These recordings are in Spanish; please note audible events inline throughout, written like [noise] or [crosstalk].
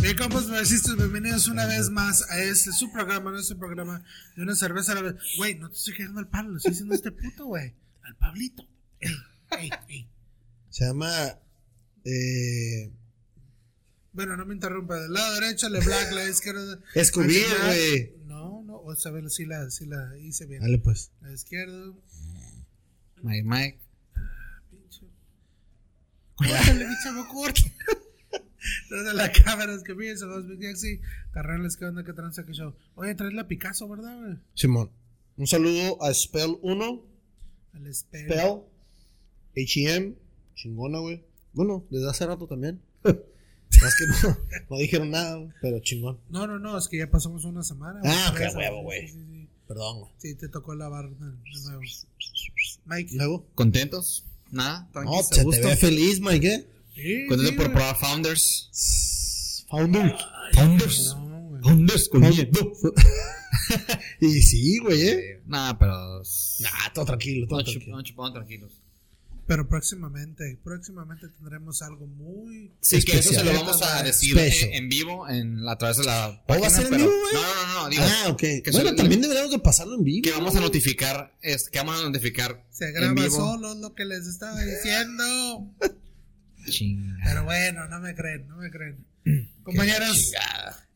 Bien, compas, marxistas, bienvenidos una vez más a este su programa, nuestro programa de una cerveza a la vez. Güey, no te estoy quedando al Pablo, lo estoy diciendo a este puto, güey. Al Pablito. Ey, ey, ey. Se llama. Eh, Bueno, no me interrumpa. Del lado derecho, Le Black, la izquierda. Nacional. güey. No, no, o sea, sí la, sí la hice bien. Dale, pues. La izquierda. Mike, Mike. Pinche. [laughs] Córtale, mi chavo, córtale. Desde la cámara, es que fíjense, los Big Galaxy. Carnales, ¿qué onda? ¿Qué tranza? ¿Qué show? Oye, traes la Picasso, ¿verdad, güey? Simón. Un saludo a Spell 1. Al espejo. Spell. HM. Chingona, güey. Bueno, desde hace rato también. [laughs] Más que no, no dijeron nada, güey, pero chingón. No, no, no, es que ya pasamos una semana. Ah, qué huevo, güey. Sí, sí, sí. Perdón, güey. Sí, te tocó lavar de nuevo. Mike. Luego. ¿Contentos? Nada, No, tranquilos, se te ve feliz, Mike, ¿eh? Sí, sí, por güey. probar Founders. Founder. Founders. No. Founders con [laughs] Y sí, güey, ¿eh? Nada, pero. Nah, todo tranquilo, todo No, chup- tranquilo. no tranquilos. Pero próximamente, próximamente tendremos algo muy. Sí, que eso se lo Especial. vamos a decir en, en vivo en, a través de la. ¿O va a ser en vivo, güey? No, no, no, no. Digo, Ah, ok. que bueno, se- también deberíamos de pasarlo en vivo. que vamos a notificar. Es, que vamos a notificar. Se en graba vivo. solo, lo que les estaba diciendo. [laughs] Pero bueno, no me creen, no me creen. [clears throat] Compañeros,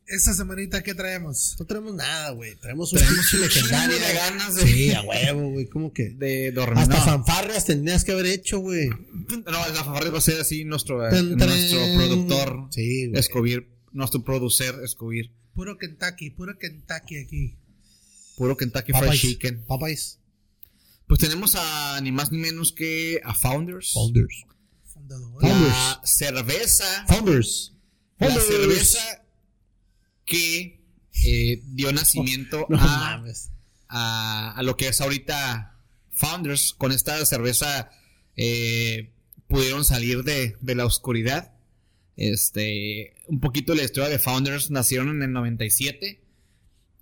esta semanita, ¿qué traemos? No tenemos nada, güey. Traemos un legendario. de ganas de- Sí, [laughs] a huevo, güey. ¿Cómo que? De dormir. Hasta no. fanfarrias tendrías que haber hecho, güey. No, la fanfarria va a ser así nuestro, eh, nuestro productor Sí, güey. Escobir, nuestro producer Escobir. Puro Kentucky, puro Kentucky aquí. Puro Kentucky Fried. Chicken. Popeyes. Pues tenemos a ni más ni menos que a Founders. Founders. Fundador. La cerveza. Founders. La cerveza que eh, dio nacimiento No a, mames. a, a lo que es ahorita Founders. Con esta cerveza eh, pudieron salir de, de la oscuridad. Este, un poquito la historia de Founders nacieron en el 97.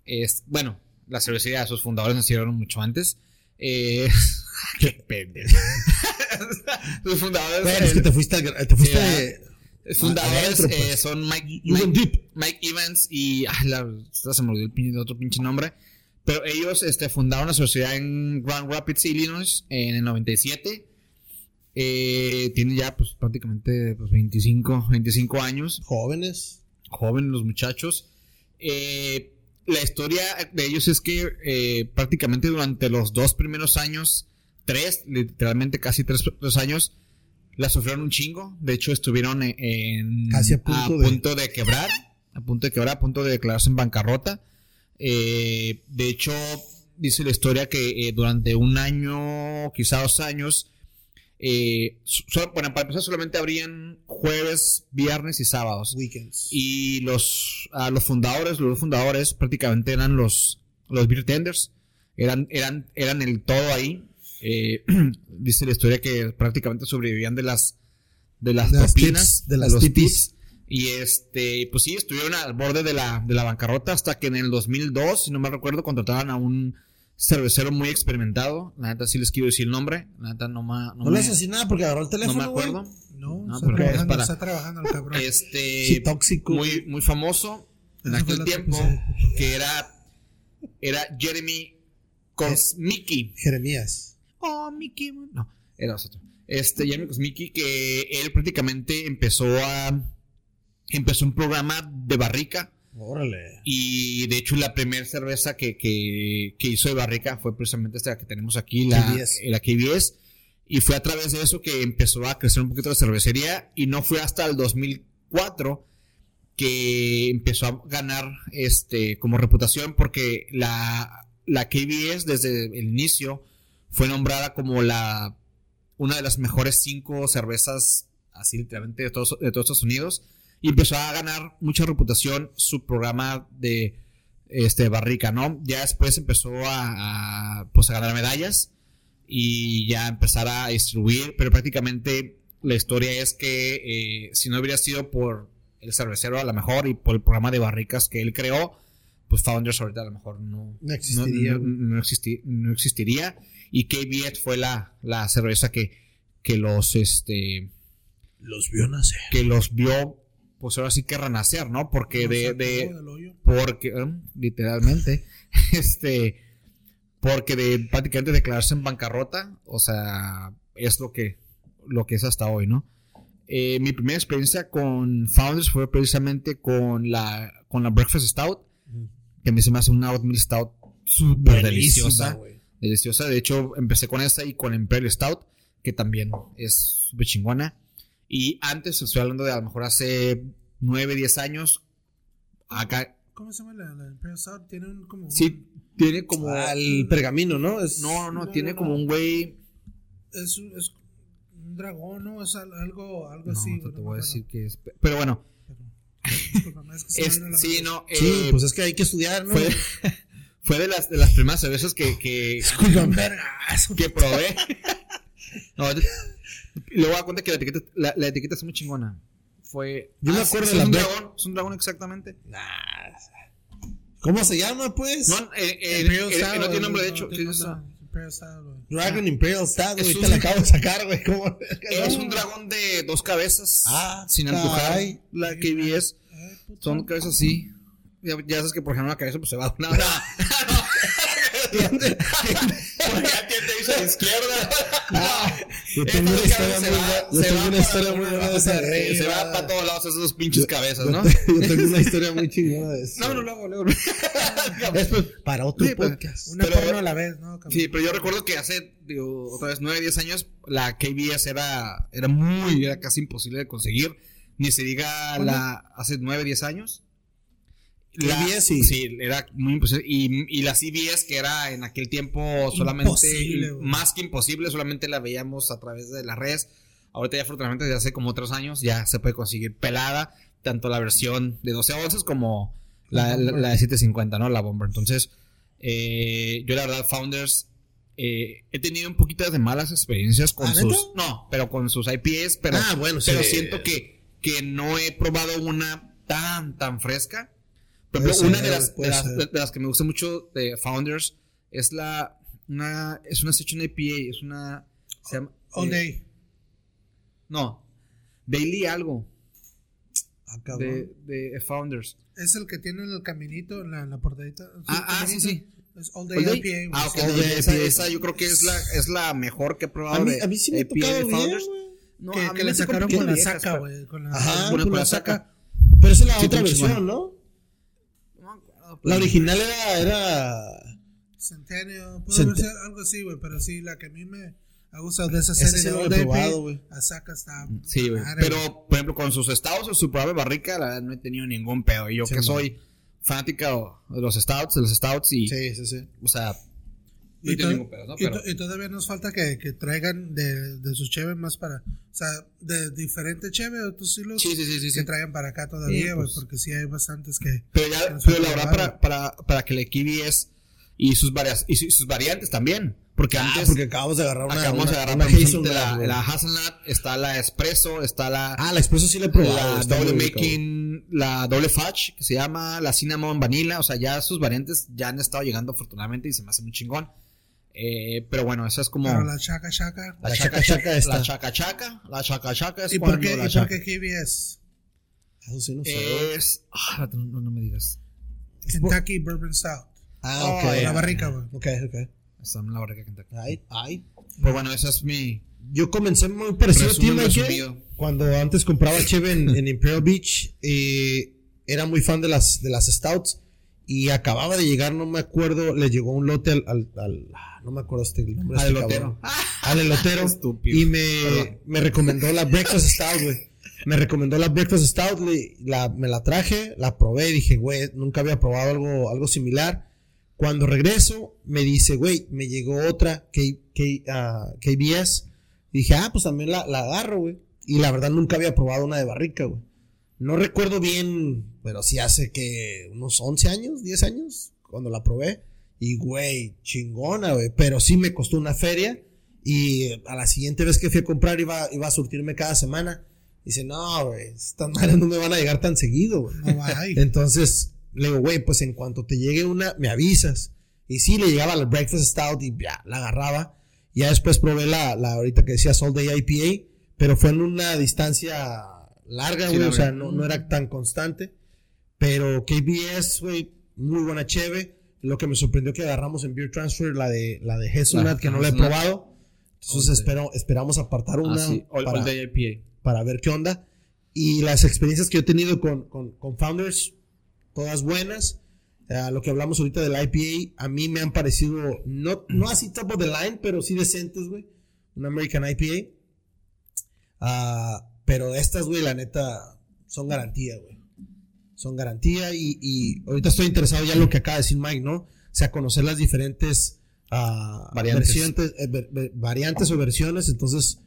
Es, bueno, la cervecería, sus fundadores nacieron mucho antes. Eh, [laughs] qué pendejo. [laughs] sus fundadores, Bueno, es que te fuiste, al te fuiste Sí, fundadores adentro, pues. eh, son Mike, Mike. Mike Evans y ah, la, se me olvidó el, pin- el otro pinche nombre. Pero ellos este, fundaron la sociedad en Grand Rapids, Illinois, en el 97. Eh, tienen ya pues prácticamente pues, 25, 25 años. jóvenes. Jóvenes los muchachos. Eh, la historia de ellos es que eh, prácticamente durante los dos primeros años, tres, literalmente casi tres, años, la sufrieron un chingo. De hecho, estuvieron en, en- Casi a punto de- punto de quebrar, a punto de quebrar, a punto de declararse en bancarrota. Eh, de hecho, dice la historia que eh, durante un año, quizá dos años, eh, so- bueno, para empezar solamente abrían jueves, viernes y sábados. Weekends. Y los, a los fundadores, los fundadores prácticamente eran los, los beer tenders. Eran, eran, eran el todo ahí. Eh, [clears throat] dice la historia que prácticamente sobrevivían de las, de las De las propinas, tips, de las los tips. Y este, pues sí, estuvieron al borde de la, de la bancarrota hasta que en el 2002, si no me recuerdo, contrataban a un cervecero muy experimentado. La neta sí les quiero decir el nombre. La neta no, ma- no No le me, haces así nada porque agarró el no teléfono. me acuerdo. No, No, está, pero es trabajando, para- está trabajando el cabrón. Este, Sí, tóxico. muy, muy famoso en aquel tiempo, que era, era Jeremy Kosmicki. Jeremías. Oh, Mickey. No, era otro. Este, Jeremy Kosmicki, que él prácticamente empezó a, empezó un programa de barrica. Órale. Y de hecho, la primera cerveza que, que, que hizo de barrica fue precisamente esta que tenemos aquí, la KBS. la KBS. Y fue a través de eso que empezó a crecer un poquito la cervecería. Y no fue hasta el 2004 que empezó a ganar este como reputación porque la, la KBS desde el inicio fue nombrada como la una de las mejores cinco cervezas así literalmente de todos, de todos Estados Unidos y empezó a ganar mucha reputación su programa de este barrica, ¿no? Ya después empezó a, a, pues a ganar medallas y ya empezar a distribuir, pero prácticamente la historia es que eh, si no hubiera sido por el cervecero a lo mejor y por el programa de barricas que él creó, pues Founders ahorita a lo mejor no, No existiría. no, no- no existi- no existiría. Y KBS fue la, la cerveza que, que los este Los vio nacer. que los vio pues ahora sí que renacer, ¿no? Porque de, de, porque, eh, literalmente, [laughs] este, porque de prácticamente declararse en bancarrota, o sea, es lo que, lo que es hasta hoy, ¿no? Eh, mi primera experiencia con Founders fue precisamente con la, con la Breakfast Stout, que a mí se me hace una oatmeal stout súper deliciosa. Deliciosa. De hecho, empecé con esta y con Imperial Stout, que también es súper chingona. Y antes, estoy hablando de a lo mejor hace 9, 10 años, acá, ¿Cómo se llama la, la Stout? Tiene un como. sí, tiene como... Al pergamino, ¿no? Es, No, no, No, tiene no, como no. un güey... Es, un- es un dragón, ¿no? Es al- algo, algo No, así. te, te voy a decir que es... Pero bueno, es que es, sí, no... Sí, eh, pues es que hay que estudiar, ¿no? fue, [laughs] fue de las, de las primeras cervezas que, que, que probé. [laughs] No, y luego voy a dar cuenta que la etiqueta, la, la etiqueta es muy chingona. Fue. Yo me Ah, acuerdo sí, de es la un Black- dragón. Es un dragón exactamente. ¿Cómo se llama, pues? No, eh, eh, eh, no tiene nombre, de hecho. ¿qué es eso? Imperial güey. Dragon Imperial Stout, güey. Es un- la acabo de sacar, güey. ¿Cómo? Es un dragón de dos cabezas. Ah, sin empujar caray. la KBS. Eh, puto. Son cabezas así. Ya, ya sabes que por ejemplo una cabeza pues se va a una. [laughs] [laughs] [laughs] Ya te dice a la izquierda. Ah, yo tengo una historia se muy. Yo se tengo va una para historia alguna muy buena de esa parte, rey, Se va ¿verdad? para todos lados esas pinches cabezas, ¿no? [laughs] Yo tengo una historia muy [laughs] chingona de eso. No, no, luego, luego. [laughs] Después, para otro Sí, pues, podcast. Una pero- porno a la vez, ¿no? Sí, pero yo recuerdo que hace, digo, otra vez, 9, 10 años, la KBS era, era muy, era casi imposible de conseguir. Ni se diga la, hace 9, 10 años. La- KBS, sí. Sí, era muy imposible. Y, y la CBS, que era en aquel tiempo solamente, Imposible, más que imposible, solamente la veíamos a través de las redes. Ahorita ya afortunadamente desde hace como 3 años ya se puede conseguir pelada, tanto la versión de 12 onzas como la, la, la de 750, ¿no? La Bomber. Entonces, eh, yo la verdad, Founders, eh, he tenido un poquito de malas experiencias con ¿Ah, sus... neta? No, pero con sus IPAs, pero, Ah, bueno, sí. pero siento que, que no he probado una tan, tan fresca. Ejemplo, una de las, de, las, ser. de las que me gusta mucho de Founders es la... Una, es una Session IPA, es una... Se llama, All eh, day. No, Daily algo Ah, cabrón. de, de Founders. Es el que tiene el caminito en la, en la portadita. Ah, ah, sí, sí. Es All Day All Day? IPA. Ah, ok. Sí. All Day esa, IPA. esa yo creo que es la, es la mejor que he probado. A mí, de a mí sí me ha IPA tocado bien, Founders. güey. No, que, a que mí le me sacaron tocó con la viejas, saca, pero- güey. Con la, Ajá, con con la la saca. Pero esa es la Sí, otra versión. ¿no? Acuerdo, La original era, era... Centennial. Puede Cent- sido algo así, güey. Pero sí, la que a mí me ha gustado de esa serie de IPA, güey. La saca está. Sí, güey. Pero, por ejemplo, con sus estados o su probable barrica, la verdad no he tenido ningún pedo. Y yo Sí, que man. soy fanática de los stouts, de los stouts y, Sí, sí, sí. o sea, no Y, to- ningún pedo, ¿no? y Pero, to- y todavía nos falta que, que traigan de, de sus cheves más para. O sea, de diferente cheve o tus estilos. sí, sí, sí, sí, Que sí. traigan para acá todavía, pues. Porque sí hay bastantes que. Pero ya, pero la verdad, para, para, para que la kiwi es, y sus varias, y su- y sus variantes también. Porque Ah, antes, porque acabamos de agarrar una, acabamos una, de agarrar una ejemplo, hazelnut, la, la hazelnut, está la espresso, está la, Ah, la expreso sí la he probado. la güey. making, la doble fudge, que se llama la cinnamon vanilla, o sea, ya sus variantes ya han estado llegando afortunadamente y se me hace muy chingón. Eh, pero bueno, esa es como Pero la chaca chaca. La chaca chaca está. la chaca chaca, la chaca chaca es ¿Y por cuando qué, la y por chaca qué KBS? Eso sí no sé. es, ah, no, no me digas. Kentucky Bourbon Stout. Ah, Oh, ok. La ya. barrica, güey. Ok, ok. Está en la barriga de Kentucky. Ay, ay. Pues bueno, esa es mi Yo comencé muy parecido a ti, resumido. Cuando antes compraba cheve en, en Imperial Beach, era muy fan de las, de las stouts. Y acababa de llegar, no me acuerdo, le llegó un lote al, al, al- ah, no me acuerdo este el nombre al este. [laughs] Al elotero. Estúpido. Y me, me recomendó la Breakfast Stout, güey. Me recomendó la Breakfast Stout, le- la, me la traje, la probé y dije, güey, nunca había probado algo, algo similar. Cuando regreso, me dice, güey, me llegó otra K, K, ah, KBS. Y dije, ah, pues también la, la agarro, güey. Y la verdad nunca había probado una de barrica, güey. No recuerdo bien, pero sí hace que unos 11 años, 10 años, cuando la probé. Y, güey, chingona, güey. Pero sí me costó una feria. Y a la siguiente vez que fui a comprar iba, iba a surtirme cada semana. Dice, no, güey, estas madres no me van a llegar tan seguido, güey. No. [laughs] Entonces, le digo, güey, pues en cuanto te llegue una, me avisas. Y sí, le llegaba la Breakfast Stout y ya, la agarraba. Ya después probé la, la ahorita que decía All Day IPA, pero fue en una distancia larga, Sí, güey, o larga. sea, no, no era tan constante. Pero KBS, güey, muy buena cheve. Lo que me sorprendió que agarramos en Beer Transfer, la de, la de Hazelnut, que no la he probado. Entonces All espero, esperamos apartar una Ah, sí, All, para, All IPA. para ver qué onda. Y las experiencias que yo he tenido con, con, con Founders, todas buenas. Eh, lo que hablamos ahorita del IPA, a mí me han parecido, no, no así top of the line, pero sí decentes, güey. Un American IPA. Ah, pero estas, güey, la neta, son garantía, güey. Son garantía y, y ahorita estoy interesado ya en lo que acaba de decir Mike, ¿no? O sea, conocer las diferentes ah, Variantes. versiones, eh, ver- ver- variantes o versiones. Entonces,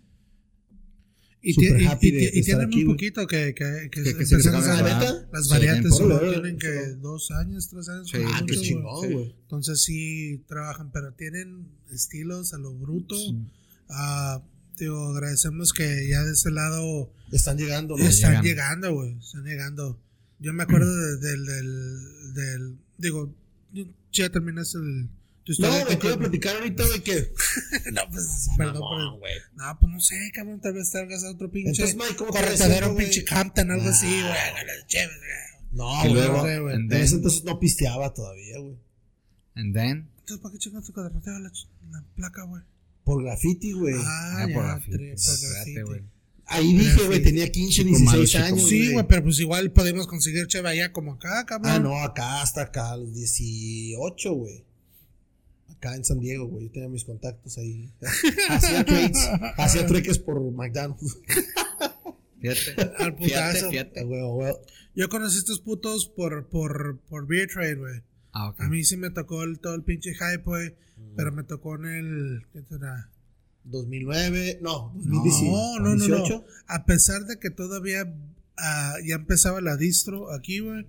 Y, tienen aquí, un poquito que, que, que, Que- que se empezamos les a acaba ver de- las variantes solo tienen que dos años, tres años. Sí, ah, mucho, güey. chingón, sí. güey. Entonces sí trabajan, pero tienen estilos a lo bruto. Ah, digo, agradecemos que ya de ese lado Están llegando, ¿no? están llegan. llegando, güey. Están llegando. Yo me acuerdo de- del, del, del, digo, ya terminaste el, tu No, me quiero platicar ahorita de que. [laughs] no, pues, [laughs] perdón, Mamón, pero- no, pues no sé, cabrón, tal vez salgas a otro pinche Entonces, Mike, ¿cómo te corretadero, ves, un güey? pinche Hampton, algo Ah. así, güey. güey. No, güey. luego, güey. En ese then, entonces no pisteaba todavía, güey. and then, Entonces, ¿para qué chingas tu corretadero la, la placa, güey? Por graffiti, güey. Ah, ah, ya, por graffiti, por graffiti. Ahí dije, güey, tenía 15, Chico 16 malo, años. Sí, güey, pero pues igual podemos conseguir cheve allá como acá, cabrón. Ah, no, acá hasta acá, a los 18, güey. Acá en San Diego, güey. Yo tenía mis contactos ahí. [laughs] Hacía trades. Hacía trueques por McDonald's. [laughs] Fíjate, Al putazo. fíjate, fíjate. Güey, güey. Yo conocí a estos putos por, por, por Beer Trade, güey. Ah, ok. A mí sí me tocó el, todo el pinche hype, güey. Pero me tocó en el. ¿Qué será? 2009, no, No, 2018. no, no, no. 18. A pesar de que todavía ah, ya empezaba la distro aquí, güey.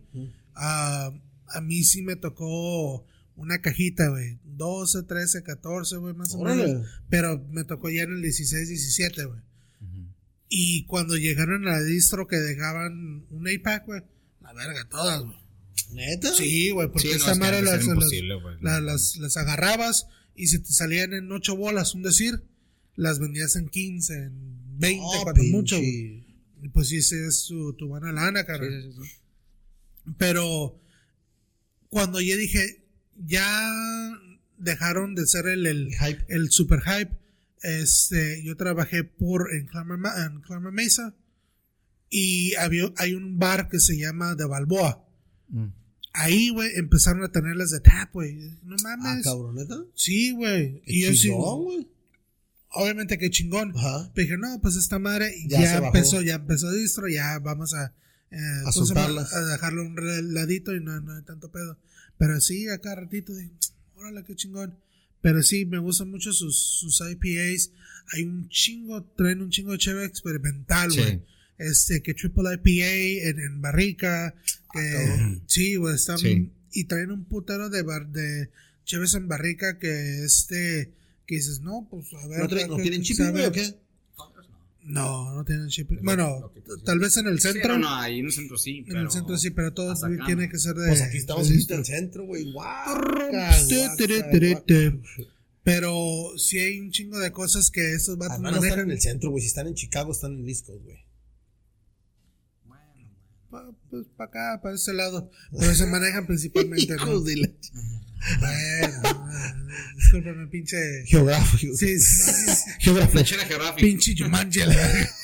Ah, a mí sí me tocó una cajita, güey. 12, 13, 14, güey, más o Órale. menos. Pero me tocó ya en el 16, 17, güey. Ujú. Y cuando llegaron a la distro que dejaban un 8-pack, güey. La verga, todas, güey. ¿Neta? Sí, güey, porque Sí, no, madre de las, las, agarrabas y se te salían en 8 bolas, un decir. Las vendías en 15, en 20, No, cuando pinche. mucho. Pues sí, ese es tu, tu buena lana, cara. Sí, sí, sí, sí. Pero cuando yo dije, ya dejaron de ser el, el, El hype. el super hype, este, yo trabajé por en Clamor, Ma- en Mesa y había, hay un bar que se llama The Balboa. Mm. Ahí, güey, empezaron a tenerlas de tap, güey. No Ah, mames. cabrón, ¿neta? sí, güey. Qué Y yo sí, chingón, güey. obviamente que chingón. Ajá. Pero dije, no, pues esta madre Ya ya, empezó, ya empezó distro, ya vamos a, eh, ¿cómo se llama? soltarlas. a dejarlo un ladito y no, no hay tanto pedo. Pero sí, acá ratito, de, órale, qué chingón. Pero sí, me gustan mucho sus, sus IPAs. Hay un chingo, traen un chingo de chévere experimental, Sí. güey. Este, que triple IPA en, en barrica. [clears throat] Sí, güey, están. Sí. Y traen un putero de, bar, de cheves en barrica que este. Que dices, no, pues a ver. ¿No, traen- ¿qué- ¿no tienen shipping, güey, o qué? No, no tienen shipping. Bueno, tal vez en el Sí, centro. no, no, ahí en el centro sí. En el centro sí, pero todo tiene que ser de. Pues aquí estamos en el centro, güey. Pero sí hay un chingo de cosas que estos vatos Además no están en el centro, güey. Si están en Chicago, están en Coast, güey. Pues para acá, para ese lado. Pero se manejan [laughs] principalmente. ¿no? Hijos de la- Bueno, discúlpame, pinche. Geográfico. Sí, sí. Geográfico. Flechera geográfica. pinche Jumanji, la verga. [laughs]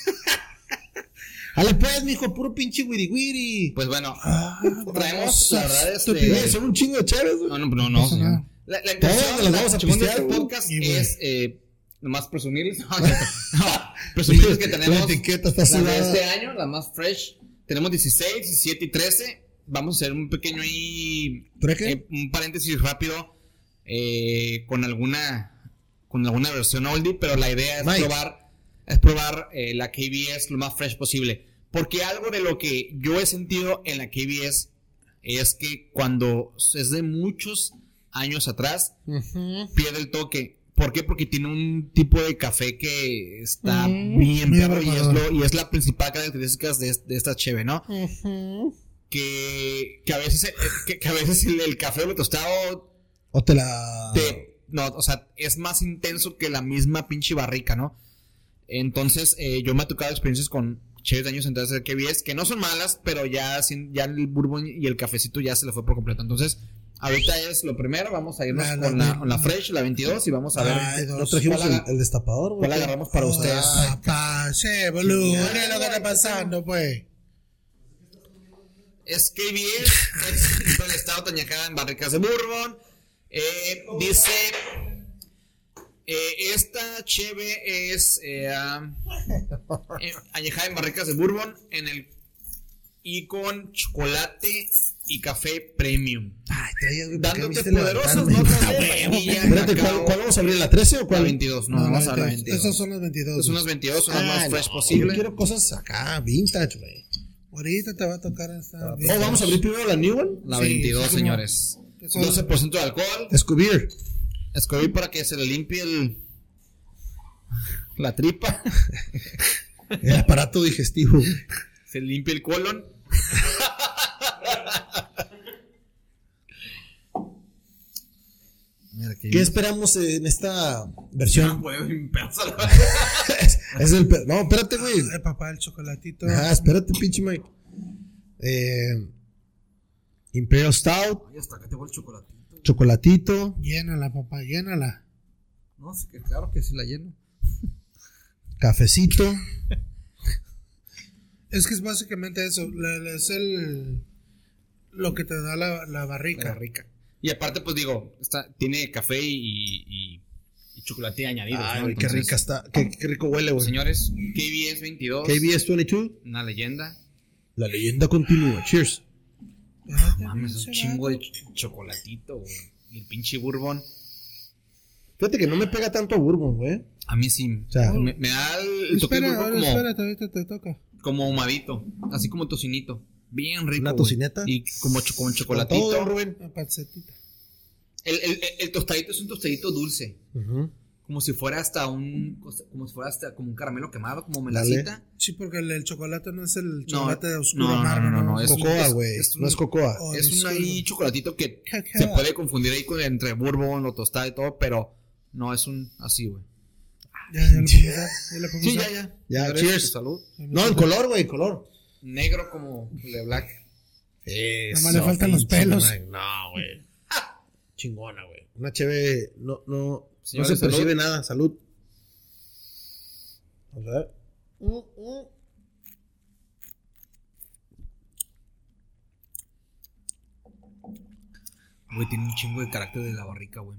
Dale pues, mijo, puro pinche wiri wiri. Pues bueno, Ah, traemos, la verdad, este. son un chingo de chéveres, güey. No, no, no, no. nada. La, la Todos intención la de pistear, este güey. podcast es eh, nomás presumirles. [laughs] No, no, presumirles que La tenemos etiqueta está las de este año, la más fresh. Tenemos 16, 17 y 13. Vamos a hacer un pequeño ahí. Eh, un paréntesis rápido. eh, con alguna. Con alguna versión oldie. Pero la idea es Mike. probar. Es probar eh, la KBS lo más fresh posible. Porque algo de lo que yo he sentido en la KBS es que cuando es de muchos años atrás, pierde el toque. ¿Por qué? Porque tiene un tipo de café que está bien perro y es, lo- y es la principal característica de, de esta cheve, ¿no? Que, que a veces, eh, que, que a veces el, el café o el tostado O te la. te- no, o sea, es más intenso que la misma pinche barrica, ¿no? Entonces, eh, yo me ha tocado experiencias con cheves de años entonces de KBS, que no son malas, pero ya, sin, ya el bourbon y el cafecito ya se le fue por completo. Entonces, ahorita es lo primero, vamos a irnos con, la- la, con la Fresh, la 22, y vamos a ver Ay, No trajimos ¿Cuál el, el destapador, güey. cuál agarramos para ustedes. Ah, pa, sí, boludo. ¿Qué es lo que está pasando, pues? Es KBS, es Imperial Stout añejada en barricas de bourbon. Eh, dice, eh, esta cheve es eh, ah, eh, añejada en barricas de bourbon en el y con chocolate y café premium. Ay, traías, güey, ¿por qué Dándote poderosas notas de vainilla, Espérate, ¿cuál, cuál vamos a abrir? ¿La 13 o La cuál? 22, no, vamos a la 22. Esos son los 22. son las 22, son las Ah, más no, fresh Yo posible. quiero cosas acá, vintage, güey. Ahorita te va a tocar esta. Oh, vamos a abrir primero la New One. La Sí, 22, sí, como- señores. son- 12% de alcohol. Scoobier. Escogí para que se le limpie el la tripa, [laughs] El aparato digestivo. se limpie el colon. Mira que ¿Qué esperamos en esta versión? Ah, [laughs] es, es el pe- no, espérate, güey. El papá, el chocolatito. Ajá, espérate, pinche Mike. Eh, Imperial Stout, Ay, hasta acá tengo el chocolatito. chocolatito, Llénala, papá, llénala. No, sí que claro que sí la lleno. [laughs] cafecito. Es que es básicamente eso. la- la- es el. Lo que te da la, la La barrica. Y aparte, pues digo, está, tiene café y, y, y chocolate añadidos. Ay, qué rica está. Qué, qué rico huele, güey. Señores, KBS 22. KBS 22. Una leyenda. La leyenda continúa. Cheers. Espérate, Mames, un chingo de ch- chocolatito, güey. Y el pinche bourbon. Fíjate que no me pega tanto a bourbon, güey. A mí sí. O sea, me, me da el toque bourbon ahora como, espérate, ahorita te toca. como ahumadito. Así como tocinito. Bien rico. ¿Una tocineta? Y como cho- con Con chocolatito. todo, Rubén. Una pancetita. El, el, el- el tostadito es un tostadito dulce. Como si fuera hasta un. Como si fuera hasta como un caramelo quemado, como Dale. melacita. Sí, porque el, el chocolate no es el No, chocolate oscuro no, no, amargo, no, no, es- Cocoa, güey. No es cocoa. Oh, es un ahí chocolatito que [laughs] Cacao. se puede confundir ahí con entre bourbon o tostada y todo, pero no es un así, güey. Ya, ya podemos [laughs] ya podemos Sí, ya, ya. Ya, cheers. Salud. No, en color, güey, en color. Negro como Le Black. Nada más le faltan los pelos. No, güey. [laughs] Chingona, güey. Una cheve, no, no, no se salud. percibe nada. Salud. A ver. Mm, mm. Güey, tiene un chingo de carácter de la barrica, güey.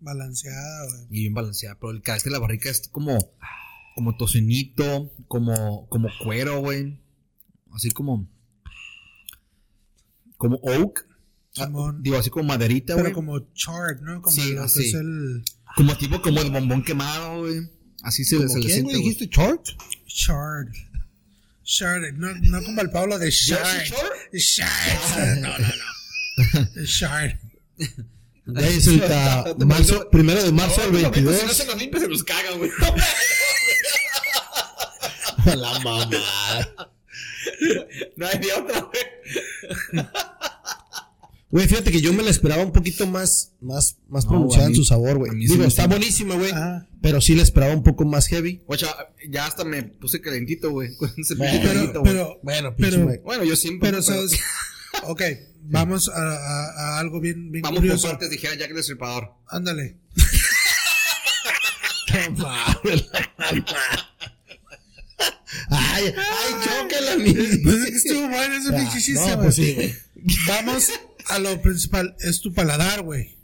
Balanceada, güey. Y bien balanceada. Pero el carácter de la barrica es como. Como tocinito. Como. Como cuero, güey. Así como. Como oak. Ah, Simón. digo, así como maderita, Pero güey. como charred, ¿no? Como Sí, así. es el Como tipo como el bombón quemado, güey. Así se, ¿Cómo se le siente. ¿Dijiste short? charred. Charred. No, no como el Pablo de charred. Charred. No, no, no. Charred. Es el primero de marzo del Si no 22. se los se los cagan, güey. La mamá. No hay de otra, güey. Güey, fíjate que yo me la esperaba un poquito más, más, más No, pronunciada en su sabor, güey. sí Digo, está buenísima, güey. Ajá. Pero sí la esperaba un poco más heavy. Guacha, ya hasta me puse calentito, güey. [laughs] Bueno, Pero, pero, Bueno, pero. Bueno, yo siempre. pero. Ok, [laughs] vamos a, a- a algo bien, bien Vamos por curioso. partes, dijera Jack el Destripador. Ándale. [laughs] Ay, ay, chócala, mi. Pues estuvo bueno ese pinche chiste, no, pues sí, güey. Vamos a lo principal, es tu paladar, güey.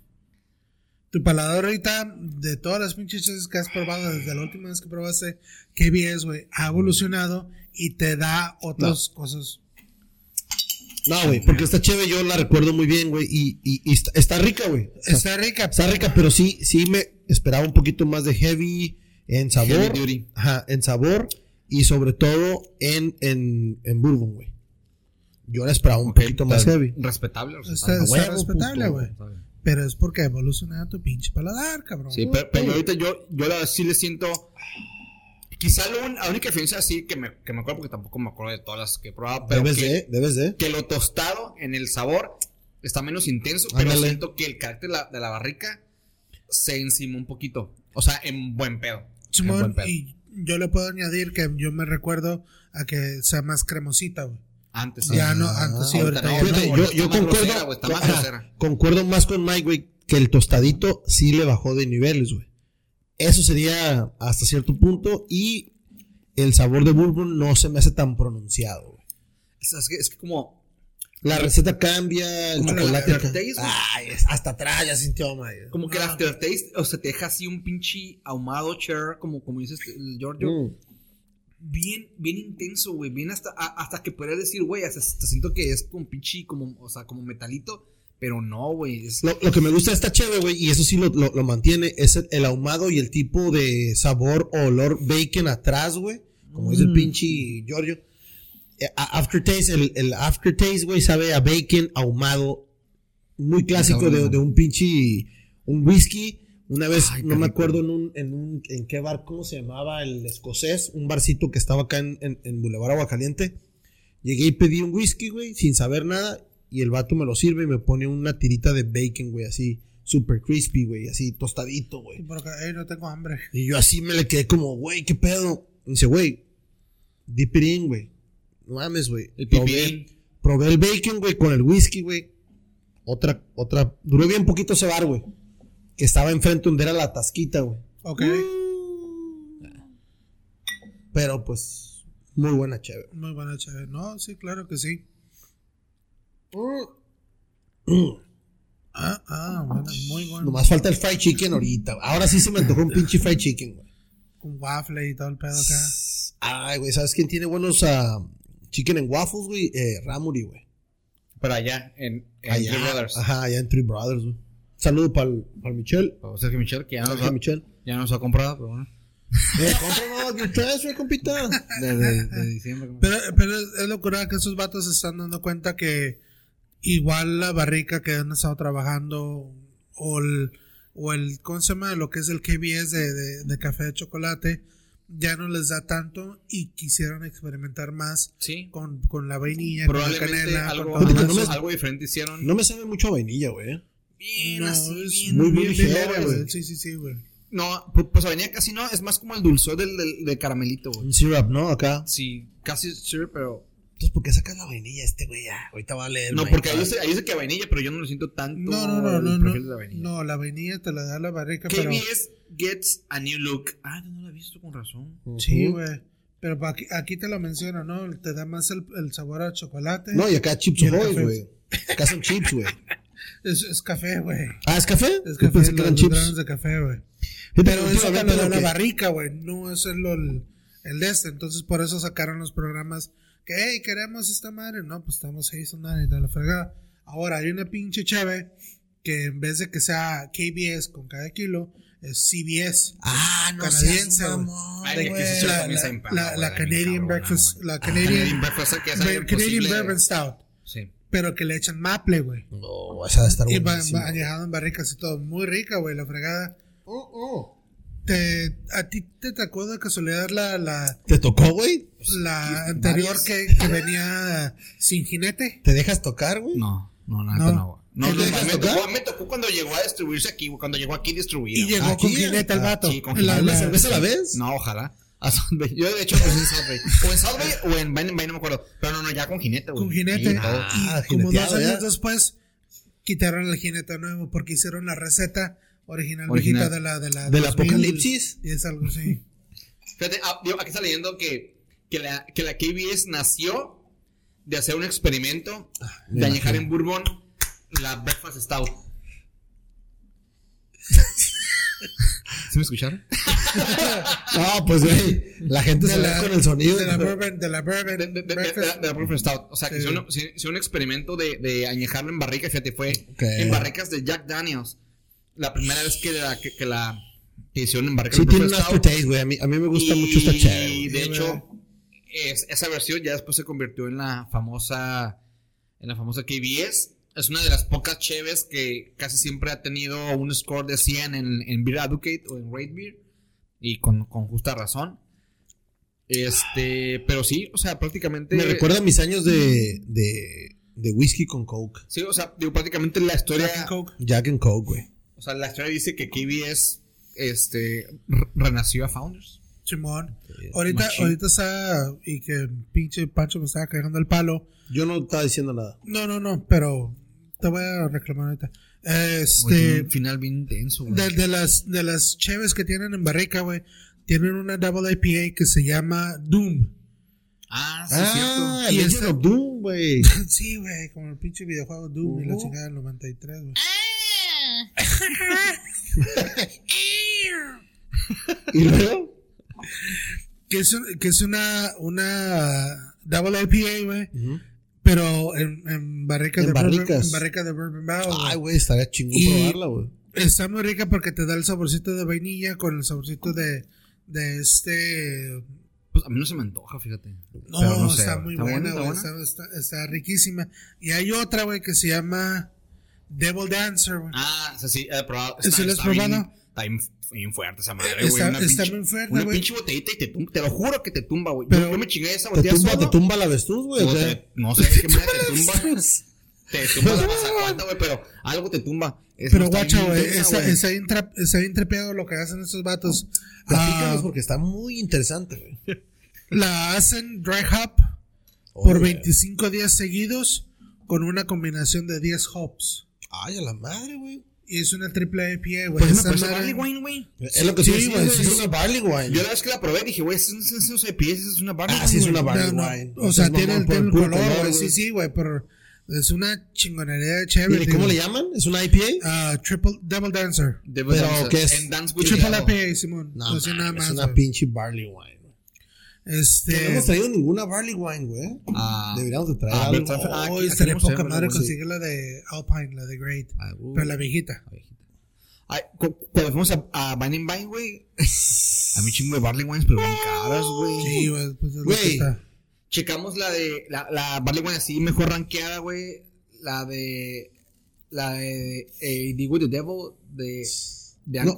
Tu paladar ahorita, de todas las pinches chistes que has probado desde la última vez que probaste, qué bien, güey, ha evolucionado y te da otras cosas. No, güey, porque esta cheve yo la recuerdo muy bien, güey. Y, y, y está, está rica, güey. Está, Está rica. está rica, pero sí, sí me esperaba un poquito más de heavy en sabor. Heavy duty. Ajá, en sabor. Y sobre todo en, en, en bourbon, güey. Yo la esperaba un poquito más heavy. Respetable, respetable. está respetable, güey. Pero es porque ha evolucionado tu pinche paladar, cabrón. Sí, pero, pero ahorita yo, yo la, sí le siento. Quizá lo un- la única diferencia así que me, que me acuerdo, porque tampoco me acuerdo de todas las que he probado, pero Debes que, de, debes de. que lo tostado en el sabor está menos intenso, pero siento que el carácter de la, de la barrica se encima un poquito. O sea, en buen pedo. en buen pedo. y yo le puedo añadir que yo me recuerdo a que sea más cremosita, güey. Antes. Ya no, antes sí, ahorita ahorita no, no. yo, concuerdo, grosera, güey, está más concuerdo más con Mike, güey, que el tostadito sí le bajó de niveles, güey. Eso sería hasta cierto punto y el sabor de bourbon no se me hace tan pronunciado, güey. Es, es que, es que como. La receta cambia, el chocolate. el aftertaste. Ay, hasta atrás ya sintió. Como que el Ah. aftertaste, o sea, te deja así un pinche ahumado cher, como, como dices el Giorgio. Mm. Bien, bien intenso, güey. Bien hasta, hasta que podrías decir, güey, hasta, hasta siento que es como pinche, como, o sea, como metalito. Pero no, güey. Es, Lo, lo que me gusta de esta chévere, güey, y eso sí lo, lo- lo mantiene, es el, el ahumado y el tipo de sabor o olor bacon atrás, güey. Como dice el Mm. pinche Giorgio. Eh, Aftertaste, el, el aftertaste, güey, sabe a bacon ahumado. Muy clásico de, de un pinche, un whisky. Una vez, Ay, no me acuerdo en un, en un, en qué bar, ¿cómo se llamaba? El escocés, un barcito que estaba acá en, en, en Boulevard Aguacaliente. Llegué y pedí un whisky, güey, sin saber nada. Y el vato me lo sirve y me pone una tirita de bacon, güey, así, super crispy, güey, así, tostadito, güey. Porque, "Ey, no tengo hambre. Y yo así me le quedé como, güey, ¿qué pedo? Y dice, güey, dip it in, güey. No mames, güey. el Probé, probé el bacon, güey, con el whisky, güey. Otra, otra, duró bien poquito ese bar, güey. Que estaba enfrente donde era la tasquita, güey. Ok. Pero pues, muy buena, chévere. Muy buena chévere. No, sí, claro que sí. Ah, ah, bueno, muy bueno. Nomás falta el fried chicken ahorita. Ahora sí se me antojó un pinche fried chicken, güey. Con waffle y todo el pedo acá. Ay, güey, ¿sabes quién tiene buenos ah, chicken en waffles, güey? Eh, Ramuri, güey. Pero allá, en, en Allá, Three Brothers. Ajá, allá en Three Brothers, güey. Saludo para el Michel. O Sergio Michel, que ya nos, Sergio ha, Michel. ya nos ha comprado, pero bueno. Eh, cómpranos, your transfer, compita. [laughs] De, de, de diciembre. Pero, pero es, es locura que esos vatos se están dando cuenta que igual la barrica que han estado trabajando o el, o el ¿cómo se llama? Lo que es el KBS de, de, de café de chocolate ya no les da tanto y quisieron experimentar más Sí. con, con la vainilla, con la Probablemente canela, algo, con todo Fíjate que algo, no me- algo diferente hicieron. No me sabe mucho a vainilla, güey. bien No, así, es bien, muy, bien, güey. Sí, sí, sí, güey. No, pu- pues venía casi no, es más como el dulzor del, del, del caramelito, güey. Un syrup, ¿no? Acá. Sí, casi sure, pero. Entonces, ¿por qué sacas la vainilla este, güey? Ahorita va a leer. No, porque ahí dice, ahí dice que vainilla, pero yo no lo siento tanto. No, no, no, no, no. la vainilla. No, la vainilla te la da la barrica, pero... KBS gets a new look. Ah, no, no lo he visto con razón. Sí, güey. Pero aquí, aquí te lo menciona, ¿no? Te da más el, el sabor a chocolate. No, y acá chips café. güey. Acá son chips, güey. [laughs] Es, es café, güey. Ah, ¿es café? Es café, pensé que los, eran los chips. granos de café, güey. Pero que eso te últimamente lo da lo la que- barrica, güey. No es el, el, el de este. Entonces, por eso sacaron los programas que, hey, queremos esta madre. No, pues estamos ahí sonando y te la fregada. Ahora, hay una pinche cheve que en vez de que sea KBS con cada kilo, es CBS. Ah, no Canadiense, La, Canadian Breakfast, la Canadian, Breakfast, Canadian. Bourbon Stout, Sí. pero que le echan maple, güey. No, esa de estar Y va, buenísima. va añejado en barricas y todo. Muy rica, güey, la fregada. Uh, Te, ¿A ti te tocó de casualidad la, la, ¿Te tocó, güey? la anterior que, que venía sin jinete? ¿Te dejas tocar, güey? No, no, nada, No. no. No, ¿Te no, dejas me, tocar? tocó, me tocó cuando llegó a distribuirse aquí, güey, cuando llegó aquí distribuido. Y llegó Aquí, con jinete el ah, vato. sí, con La- jinete. ¿Una la- cerveza a la vez? No, ojalá. A. Yo de hecho pues en Southbay. O en Southbay o en Bay, no me acuerdo. Pero no, no, ya con jinete, güey. con jinete. Sí. Ah, y como dos años ya. después quitaron el jinete nuevo porque hicieron la receta original, Original. viejita de la de la ¿Del 2000, apocalipsis? Y es algo así. Fíjate, ah, aquí está leyendo que, que, la, que la KBS nació de hacer un experimento me de añejar en bourbon la Breakfast Stout. ¿Sí me escucharon? [laughs] No, pues, güey. La gente se De ve la, con el sonido. de la bourbon, de la bourbon De, de- de- de- breakfast. de la- la Breakfast Stout. O sea, que Sí. hicieron, hicieron un experimento de, de añejarlo en barricas. Fíjate, fue en barricas de Jack Daniels. La primera vez que la, que, que la que hicieron en Sí, tiene un aftertaste, güey. A mí, a mí me gusta Y, mucho esta chévere. Y de hecho, es- esa versión ya después se convirtió en la famosa. En la famosa KBS. Es una de las pocas cheves que casi siempre ha tenido un score de 100 en, en Beer Advocate o en Rate Beer. Y con, con justa razón. Este, pero sí, o sea, prácticamente. Me recuerda a mis años de, de, de whisky con coke. Sí, o sea, digo, prácticamente la historia. Jack and Coke. Jack and coke, güey. O sea, la historia dice que KBS este, re- renació a Founders. Simón. Sí, Ahorita, machín. ahorita está, y que pinche Pancho me estaba cagando el palo. Yo no estaba diciendo nada. No, no, no, pero te voy a reclamar ahorita. Este, un final bien intenso, güey. de, de las, de las cheves que tienen en barrica, güey, tienen una double IPA que se llama Doom. Ah, sí, Ah, Y el Doom, güey. [laughs] Sí, güey, como el pinche videojuego Doom y la Ujú. chingada del 93, güey. ¿Y luego? Que es, un- que es una, una double IPA, güey, pero en, en barrica En de bourbon, barricas. en barrica de bourbon barrel, güey. Ay, güey, estaría chingón Y- probarla, güey. Está muy rica porque te da el saborcito de vainilla con el saborcito de, de este... Pues a mí no se me antoja, fíjate. No, Pero no sé, está muy ¿Está buena, buena? güey. ¿Está Está, está- está riquísima. Y hay otra, güey, que se llama Devil Dancer, güey. Ah, o sea, sí, he probado. ¿Sí lo has bien- probado? Está bien, bien fuerte esa madre, Está- güey. Una está pinche- muy fuerte, Una güey. pinche botellita y te tumba. Te lo juro que te tumba, güey. Pero- Yo, yo me chingué esa ¿Te botella tumba, solo. te tumba la avestruz, güey? te- no sé de qué manera te tumba. Te tumba la mazacuata, güey, pero algo te tumba. Esa Pero está guacha, bien güey, está, está bien está bien trepeado lo que hacen estos vatos. Platícanos Ah, porque está muy interesante, güey. la hacen dry hop por Oye. 25 días seguidos con una combinación de 10 hops. Ay, a la madre, güey. Y es una triple IPA, güey. Pues parece madre- barley wine, güey. Es lo que Sí, sí, güey, güey. sí, Es sí. una barley wine. Yo la vez que la probé dije, güey, es un IPA, eso es una barley Ah, sí, es wine, una barley No, no, wine. O sea, Es tiene, el color, güey. Sí, sí, güey, pero es una chingonería de ¿Y chévere. de ¿Cómo le llaman? ¿Es una IPA? Ah, triple Double Dancer. De Pero, Dancer. ¿qué es? En Dance Triple Devil. IPA, Simón. No, No, sé nada mames, más. es una pinche barley wine. Güey. No Este. hemos traído ninguna barley wine, güey. Ah, Deberíamos de traer ah, algo. pero- ah, aquí- estaría poca madre conseguir la de Alpine, la de Great. Ah, uh. Pero la viejita. Ay, cuando fuimos a, a Vine and Vine, güey, [laughs] a mí chingo de Barley Wines, pero bien caras, güey. Sí, güey. Pues Güey. Checamos la de, la, la Barley Wine así mejor rankeada, güey. La de, la de, eh, The With the Devil de, de No.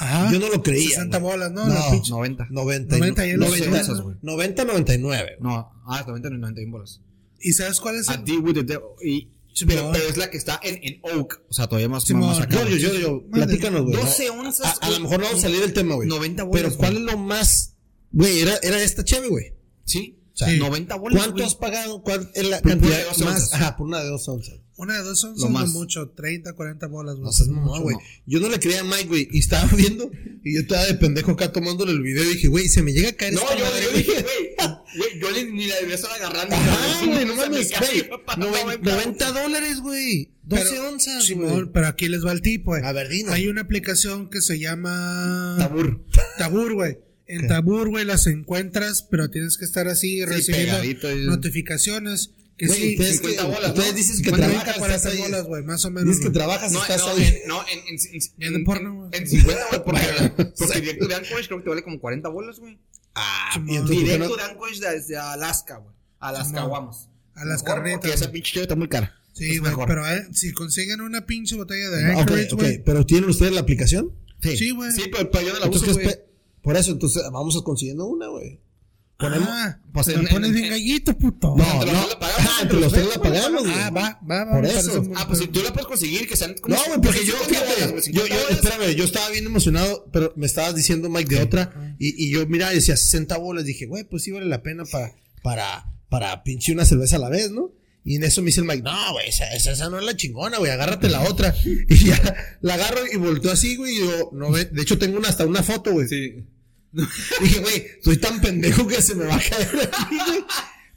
Ajá. Yo no lo creía. 60 güey. bolas, ¿no? No, La pinche- 90. 90, y- 90 y en los 90, onzas, güey. 90, 99. güey. No, ah, 90 y 91 bolas. ¿Y sabes cuál es? A The With the Devil. Y, pero, pero es la que está en, en Oak. O sea, todavía más, Simón. más acá. Yo, yo, yo, Madre. platícanos, güey. 12 ¿no? onzas, A, lo mejor no vamos a salir del tema, güey. 90 bolas. Pero ¿cuál es lo más. Güey, era, era esta chévere, güey. Sí. O sea, Sí. 90 bolas. ¿Cuánto güey. has pagado? ¿Cuál es la Por una cantidad de 12 más? onzas. Ajá, por una de dos onzas. Una de dos son más. mucho, 30, 40 bolas, güey. No seas mamón, güey. no. Yo no le creía a Mike, güey. Y estaba viendo. Y yo estaba de pendejo acá tomándole el video. Y dije, güey, se me llega a caer No, esta yo, madre, yo dije, güey, güey, yo ni, ni la debía estar agarrando. Ajá, güey, no [laughs] mames, güey. papá, Noven- 90 90 dólares, güey. 12 Pero- onzas, Simón, güey. pero aquí les va el tip, güey. A ver, dinos. Hay una aplicación que se llama Tabur. Tabur, güey. En. Tabur, güey, las encuentras, pero tienes que estar así recibiendo y- notificaciones. Que Güey, sí, ustedes, 50 que, bolas, ustedes ¿no? dices que 50, trabajas, 40 estás ahí. bolas, güey, más o menos. Dices que trabajas, No, estás no, ahí. en, no, en, en, en, En en, porno, güey. en 50, güey, [laughs] porque, porque directo de Anchorage creo que te vale como 40 bolas, güey. Ah, y entonces, ¿por qué Directo no? de Anchorage desde Alaska, güey. A las Simón. caguamas. A las carnitas, Porque esa pinche está muy cara. Sí, güey, pero eh, si consiguen una pinche botella de Ah, Anchorage, güey. Pero ¿tienen ustedes la aplicación? Sí, güey. Sí, pero, pero yo no la Entonces, uso, ¿qué güey. Por eso, entonces, vamos a consiguiendo una, güey. Ponemos. Ah, pues te pones en- bien en- gallito, puto. No, no. dos la pagamos, Ah, entre los tres la pagamos, güey. Ah, va, va, va. Por eso. Ah, pues si tú la puedes conseguir, que sean como No, güey, porque yo, 50 bolas, fíjate, güey, yo, 50 yo, espérame, yo estaba bien emocionado, pero me estabas diciendo, Mike, de otra, y, y yo, mira, decía 60 bolas, dije, güey, pues sí vale la pena para, para, para pinche una cerveza a la vez, ¿no? Y en eso me dice el Mike, no, güey, esa, esa, esa no es la chingona, güey, agárrate la otra. [laughs] Y ya, la agarro y volteo así, güey, y yo, no, ve, de hecho tengo una, hasta una foto, güey. Sí. [laughs] Dije, güey, soy tan pendejo que se me va a caer aquí, güey.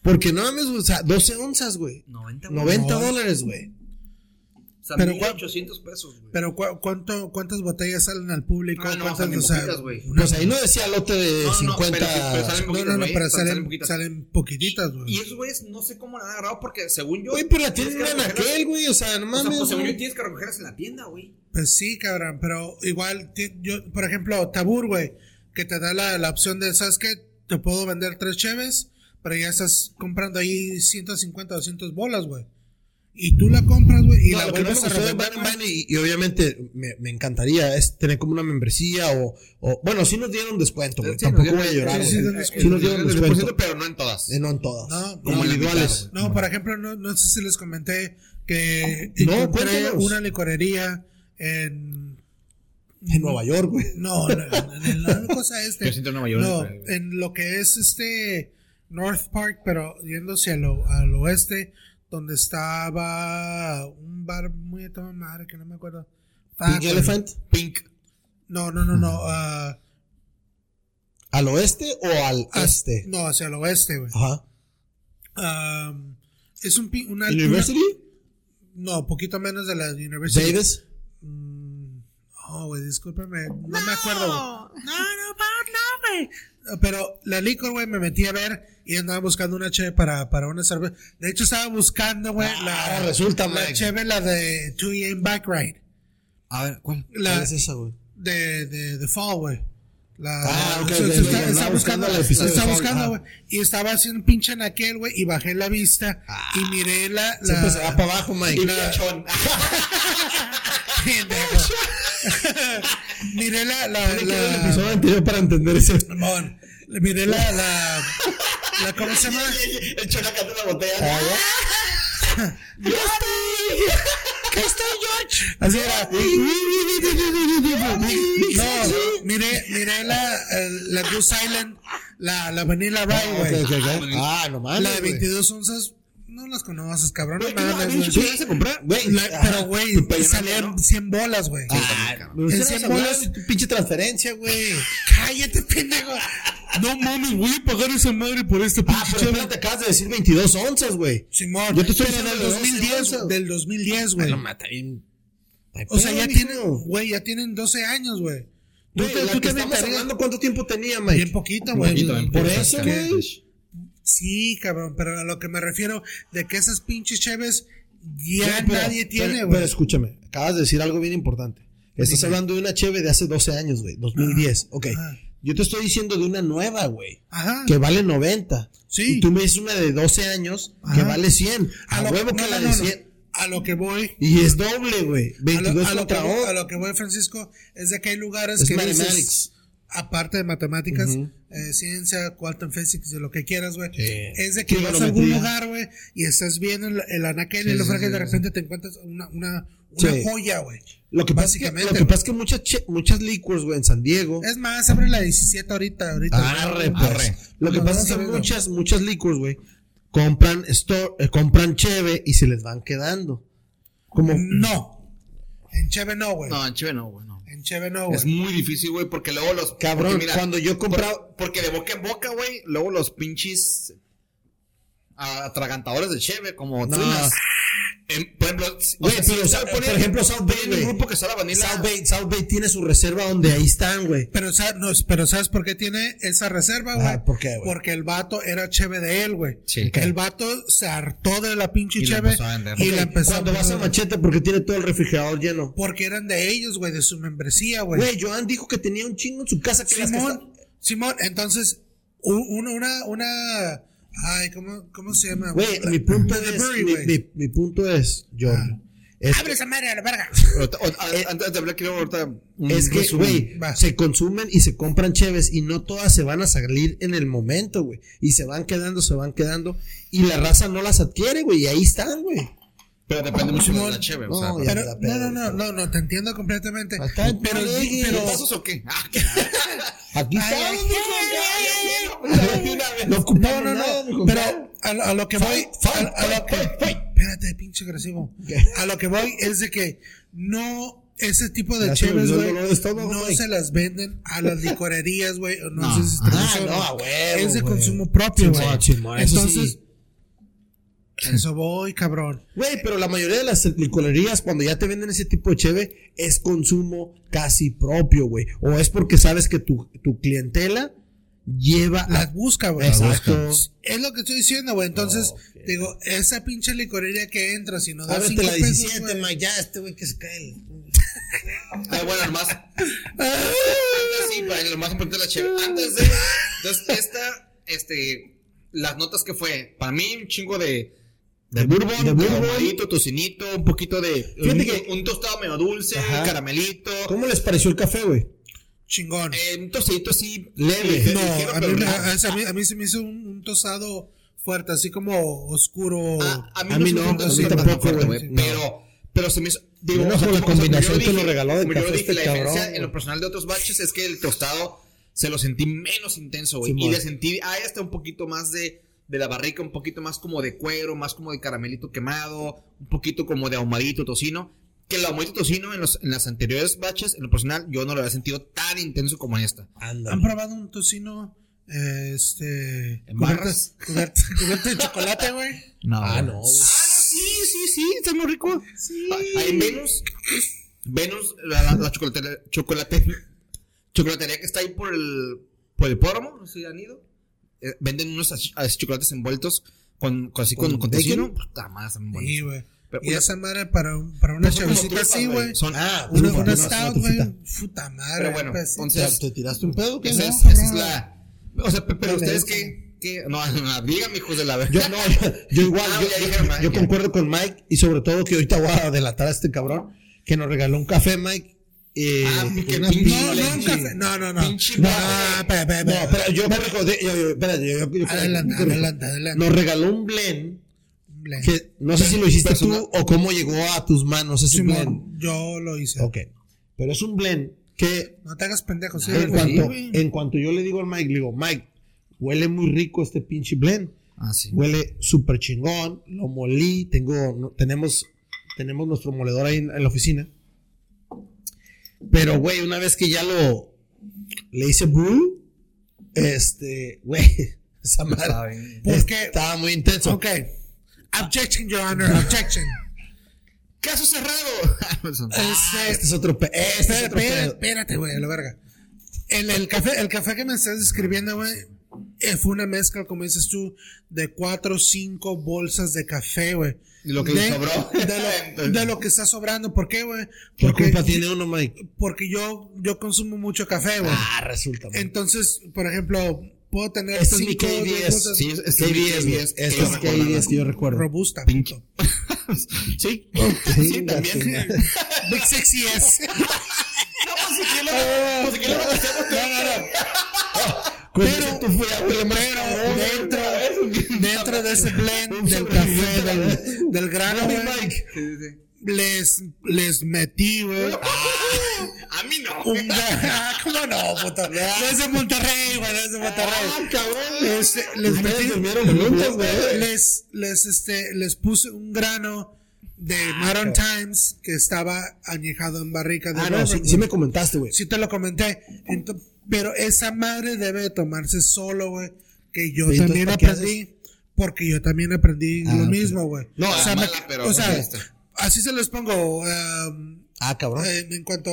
Porque no mames, o sea, 12 onzas, güey. 90 90 No. dólares, güey. O sea, Pero 1800 pesos, güey. Pero cu- ¿cuánto, ¿cuántas botellas salen al público? Ah, no, ¿Cuántas, salen o sea, poquitas, güey. Pues ahí no decía lote de No, no, 50. pero- pero salen No, poquitas, no, no, güey, pero salen salen, poquitas. salen poquititas, güey. Y esos güeyes no sé cómo la han agarrado porque según yo. Güey, pero la tienes tienen en aquel, güey, o sea, no O sea, mames. pues según yo tienes que recogerlas en la tienda, güey. Pues sí, cabrón, pero igual, yo, por ejemplo, Tabur, güey, que te da la, la opción de, ¿sabes qué? Te puedo vender tres cheves, pero ya estás comprando ahí 150, 200 bolas, güey. Y tú la compras, güey, y No, la lo que no me vuelves a revender, Van güey. Van y, y obviamente me, me encantaría es tener como una membresía o, o bueno, sí nos dieron descuento, güey. Sí, Tampoco voy a llorar, sí, nos dieron descuento, pero no en todas. eh, no en todas. No, como individuales. No, por ejemplo, no, no sé si les comenté que No, encontré cuéntanos. una licorería en En Nueva York, güey. No, no, en, en la cosa este. [laughs] Yo siento en Nueva York, No, en lo que es este North Park, pero yéndose al, al oeste, donde estaba un bar muy de toda madre que no me acuerdo. Ah, Pink. Elephant. Pink. No, no, no, no. ah, ¿Al oeste o al este? No, hacia el oeste, güey. Ajá. Um, es un una, University. una- no, poquito menos de la University. Davis. Mm, Oh, güey, discúlpame. No, me acuerdo. güey. No, no, no, güey. Pero la licor, güey, me metí a ver y andaba buscando una cheve para, para una cerveza. De hecho, estaba buscando, güey, la, ahora resulta, la Mike. cheve, la de 2 AM Back Ride. A ver, ¿cuál? La ¿Cuál es esa, güey? de, de, de Fall, güey. La, Ah, ok, o sea, ok, está- ok, está, buscando, episodio está de buscando, güey. Y estaba haciendo un pinche en aquel, güey, y bajé la vista y miré la, la Siempre se va para abajo, Mike. la- Pendejo. [laughs] [laughs] miré la, la, que el la, episodio anterior para entender ese. Simón, le miré la, la, la, ¿cómo se llama? El chona canta una botella. ¿Qué [laughs] estoy, George? Así era. No, miré, miré la, la Goose Island, la, la Vanilla Rye, güey. Ok, ok. Ah, no mames. La de güey. 22 onzas, no las conoces, cabrón. No Güey, ¿qué mames, no? güey. ¿Sí vas a comprar? Güey, La- ajá. pero, güey, salían no, ¿no? 100 bolas, güey. Ah, En usted 100 no bolas. pinche transferencia, güey. Cállate, pendejo. No mames, voy a pagar esa madre por este Ah, pinche pero cheve. espérate, acabas de decir 22 onzas, güey. Simón, Yo te estoy diciendo del de 12 2010, onzas. del 2010, güey. No mata bien. O sea, ya tienen, güey, ya tienen 12 años, güey. Tú te- la tú que te estamos hablando, ¿cuánto tiempo tenía, Mike? Bien poquito, güey. Por eso, güey. Sí, cabrón, pero a lo que me refiero de que esas pinches cheves ya Güey, pero- nadie tiene, pero- güey. Pero escúchame, acabas de decir algo bien importante. Estás Dime. hablando de una cheve de hace 12 años, güey, 2010. Ok. Ajá. Yo te estoy diciendo de una nueva, güey, Ajá. que vale 90. Sí. Y tú me dices una de 12 años que Ajá. vale 100. A, lo- huevo que no, la no, de no, 100. no. A lo que voy. Y es doble, güey. A lo, 22 a lo que, contra voy- 11. a lo que voy, Francisco, es de que hay lugares Es que dices, mathematics. aparte de matemáticas, Ujú. Eh, ciencia, quantum physics, de lo que quieras, güey, Sí. es de que vas a algún lugar, güey, y estás viendo el, el anaquel y Sí, lo sí, fraga y sí, de sí. repente te encuentras una, una, una Sí. joya, güey. Lo que pasa es que, Básicamente, lo que, pasa es que muchas, che- muchas liquors, güey, en San Diego. Es más, abre la 17 ahorita, ahorita. Arre, pues. Arre. Lo que No, pasa no es que muchas, muchas liquors, güey, compran store, eh, compran cheve y se les van quedando. Como, No. En Cheve no, güey. No, en Cheve no, güey, no. En Cheve no, Es muy difícil, güey, porque luego los. Cabrón, porque mira, cuando yo compraba- por- porque de boca en boca, güey, luego los pinches. Atragantadores de Cheve, como No. En- por ejemplo, o sea, pero, si por ejemplo, South Bay, un grupo que sale vanilla. South Bay, South Bay tiene su reserva donde ahí están, güey. Pero, no, pero ¿sabes por qué tiene esa reserva, güey? Ah, ¿por qué, güey? Porque el vato era cheve de él, güey. Sí. El vato se hartó de la pinche Y la cheve empezó a vender. y Ok, la empezó Cuando vas a Machete, porque tiene todo el refrigerador lleno. Porque eran de ellos, güey, de su membresía, güey. Güey, Joan dijo que tenía un chingo en su casa que las que Simón, Simón, entonces, una, una, una, ay, ¿cómo, cómo se llama? Güey, mi punto es, mi, güey. mi- mi punto es, Jordan. Es, Abre esa madre a la verga. Ahorita- Antes de hablar, quiero ahorita. es que, güey, se consumen y se compran cheves y no todas se van a salir en el momento, güey. Y se van quedando, se van quedando. Y la raza no las adquiere, güey. Y ahí están, güey. Pero depende mucho de la Cheve, o No, sea. Pero, la no, pedo, no, no, no, no, te entiendo completamente. Pero, pero, ¿Putazos o qué? Ah, [laughs] Aquí Ay, está. ay, No No, ocupamos no, pero a, lo- a lo que voy, a, a lo que, espérate, pinche agresivo. A lo que voy es de que no, ese tipo de cheves, güey, no se las venden a las licorerías, güey, no, No. sé si es distribución, Ah, no, es de güey. consumo propio, güey. Entonces, sí. Eso voy, cabrón. Güey, pero la mayoría de las licorerías, cuando ya te venden ese tipo de cheve, es consumo casi propio, güey. O es porque sabes que tu, tu clientela lleva Las a... busca, güey. Exacto. Es lo que estoy diciendo, güey. Entonces, digo, esa pinche licorería que entra, si no da Ábrete cinco la pesos, 17, güey. Mike, ya este güey que se cae. el- Ah, bueno, nomás. Sí, para lo más importante la Cheve. Antes de. Entonces, esta, este. Las notas que fue. Para mí, un chingo de. De bourbon, de de bourbon. tocinito, un poquito de. Fíjate un, que- un tostado medio dulce, Ajá. caramelito. ¿Cómo les pareció el café, güey? Chingón. eh, un tostadito así. Leve. ligero, No, ligero, a mí, no. a, a mí, a mí se me hizo un, un tostado fuerte, así como oscuro. A, a mí A no, mí no, hizo a mí tan tampoco, fuerte, No. Pero, Pero se me hizo. Digo, o sea, la combinación que lo regaló de como yo café dije, este la diferencia en lo personal de otros baches es que el tostado se lo sentí menos intenso, güey. Y le sentí, hay hasta un poquito más de, de la barrica, un poquito más como de cuero, más como de caramelito quemado, un poquito como de ahumadito tocino. Que el ahumadito tocino en, los, en las anteriores baches, en lo personal, yo no lo había sentido tan intenso como en esta. Anda. ¿Han probado un tocino? Este. ¿En barras? [laughs] Cubierto, cubierto de chocolate, güey. No. Ah, no, Ah, no, sí, sí, sí, está muy rico. Ah, Ahí en Venus, Venus, la, la, la chocolatería, chocolate, [laughs] chocolatería que está ahí por el, por el póramo, no sé si han ido. Eh, venden unos así chocolates envueltos con, con así con, ¿Con con. Puta madre. Sí, güey. Pero Y una- esa madre para, para una No chavecita así, güey. Son, Ah, Una, una una- stout, güey. Puta madre. Pero bueno, entonces- ¿Te tiraste un pedo? ¿Qué? esa, es, esa es la. O sea, pe- pero ustedes qué, qué, no, [laughs] no, díganme, hijos de la verga. Yo no, yo, igual, Ah, yo, ya yo- yo ya. concuerdo con Mike y sobre todo que ahorita voy a delatar a este cabrón que nos regaló un café, Mike. Eh, Ah, que No, no, café. No, no, no. Pinche No, madre. espera, espera, No, espera. pero yo me recordé, yo, yo, espérate, yo, yo- yo- Adelante, yo- adelante, adelante. Nos regaló un blend Blend. que no sé si lo hiciste Personal. tú o cómo llegó a tus manos ese blend. Simón, yo lo hice. Ok, pero es un blend que No te hagas pendejo, sí. en, cuanto, güey. en cuanto yo le digo al Mike, le digo, Mike, huele muy rico este pinche blend. Ah, sí. Huele súper chingón. Lo molí. Tengo, no- tenemos, tenemos nuestro moledor ahí en, en la oficina. Pero, güey, una vez que ya lo le hice brew, este, güey, [laughs] esa madre estaba muy intenso. Ok. Objection, Your Honor. Objection. ¡Caso cerrado! [laughs] Ah, este es otro pe- este es Espera, otro pedo. espérate, güey, a la verga. El, el café, el café que me estás describiendo, güey, eh, fue una mezcla, como dices tú, de cuatro o cinco bolsas de café, güey. Lo que de, sobró. [laughs] De lo, [laughs] de lo que está sobrando. ¿Por qué, güey? ¿Qué Porque, culpa tiene uno, Mike? porque yo, yo consumo mucho café, güey. Ah, resulta. Mike. Entonces, por ejemplo, puedo tener Este es mi cinco o diez KBS. bolsas Sí, es, es que KBS, güey. KBS, Este es que yo recordaba. KBS que yo recuerdo. robusta. Pinche. [laughs] sí, Sí, también. Big Sexy es. No, pues si quién lo- pues quién lo hacemos tú. Con Pero- dentro, dentro de ese blend del café, del, del grano, Mike. Sí, sí, sí. les, les metí, güey. [laughs] A mí no. Un ga- ¿Cómo no, puto? No es de Monterrey, güey, no es de Monterrey. Ah, cabrón. Les Ustedes metí, juntos, güey. les, les, este, les puse un grano de Modern Times que estaba añejado en barrica de Ah, no, sí, sí me comentaste, güey. Sí te lo comenté. Ento- pero esa madre debe de tomarse solo, güey. Que yo ¿Y entonces también qué aprendí. Porque yo también aprendí Ah, lo mismo, güey. No, o sea, me- pero o sea, no es esta. así se los pongo um, Ah, cabrón. en, en cuanto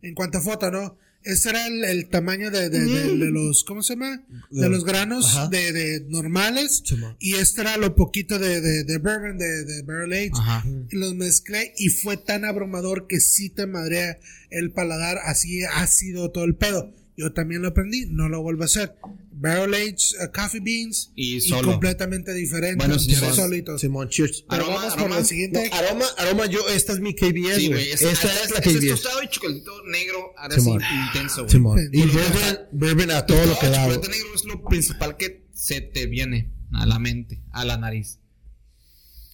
en cuanto a foto, ¿no? Ese era el, el tamaño de, de, de- de los, ¿cómo se llama? De los granos de, de normales. Y este era lo poquito de, de, de bourbon, de, de barrel age. Ajá. Y los mezclé y fue tan abrumador que sí te madrea el paladar, así ácido todo el pedo. Yo también lo aprendí, no lo vuelvo a hacer. Barrel Age uh, Coffee Beans Y solo. completamente diferente. Bueno, sí, Simón. sí. solitos. Simón, cheers. Pero Aroma, vamos por aroma. la siguiente. No, aroma, aroma, yo, esta es mi KBS, Sí, güey. güey. esta esta es la Este es KBS. tostado y chocolatito negro, ahora Simón. sí, intenso, güey. Simón. Y bourbon, bourbon a todo lo que el da, güey. chocolate negro es lo principal que se te viene a la mente, a la nariz.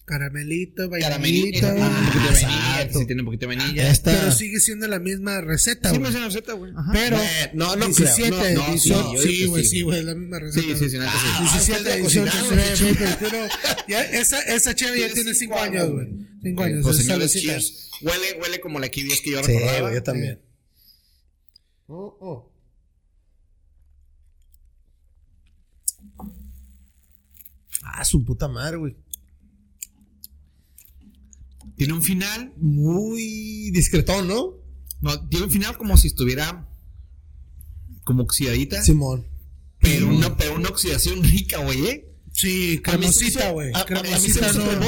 Caramelito, Caramelito, vainillito. un poquito de exacto. vainilla, sí tiene un poquito de vainilla. Esta. Pero sigue siendo la misma receta, Sí, güey. hace una receta, güey. Pero no, no 17, creo. No, no, 18, sí, sí, güey, sí, sí, güey. güey, la misma receta. Sí, sí, sí, sí. Ah, 17, ustedes 18, cocinaron, 19, 21. Ya, esa, esa cheve ya tiene 5 años, güey. 5 años. Pues es señores, cheers. Huele, huele como la KBS que yo Sí, recordaba. güey, yo también. Oh, oh. Ah, su puta madre, güey. Tiene un final, Muy discretón, ¿no? no, tiene un final como si estuviera como oxidadita, Simón. pero una, pero una oxidación [laughs] rica, güey, ¿eh? Sí, cremosita, güey. a- a- mí se me no.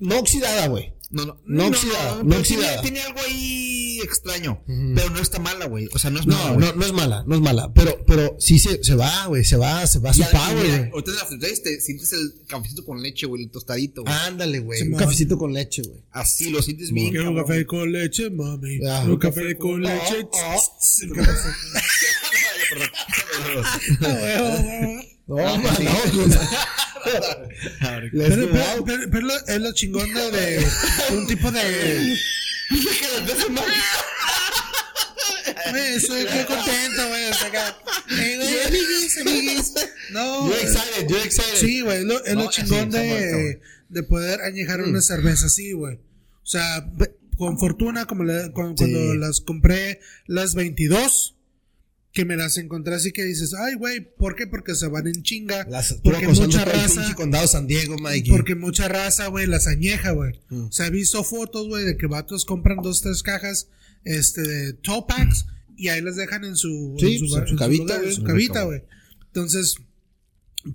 no oxidada, güey. No, no, No oxidada, no pero oxidada. Tiene, tiene algo ahí extraño, pero no está mala, güey. O sea, no es mala, No, no, no es mala, no es mala. Pero, pero sí se, se va, güey. Se va, se va su power. Ahorita en la te sientes el cafecito con leche, güey, el tostadito, güey. Ándale, güey. Un cafecito con leche, güey. Así lo sientes bien. Quiero un cabrón. café con leche, mami. Ah, un un café con leche. oh. Ah, güey, güey. No, no, [laughs] no. Let's Pero, pero, pero- es lo chingón de, de un tipo de. [laughs] Güey, estoy muy contento, güey. Eh, güey, [laughs] amiguis, amiguis. No. Eh, excited, you're excited. Sí, güey, es lo, es lo No, chingón sí, está muerto, de, de poder añejar una cerveza así, güey. O sea, con fortuna, como cu- cuando, Sí. las compré las 22, que me las encontré así que dices, ay, güey, ¿por qué? Porque se van en chinga. Las porque mucha raza. condado San Diego, Mikey. Porque mucha raza, güey, las añeja, güey. Mm. O sea, he visto fotos, güey, de que vatos compran dos, tres cajas, este, de top packs, y ahí las dejan en su, Sí, en su, pues, en su cabita, lugar, en su cabita, güey. Entonces,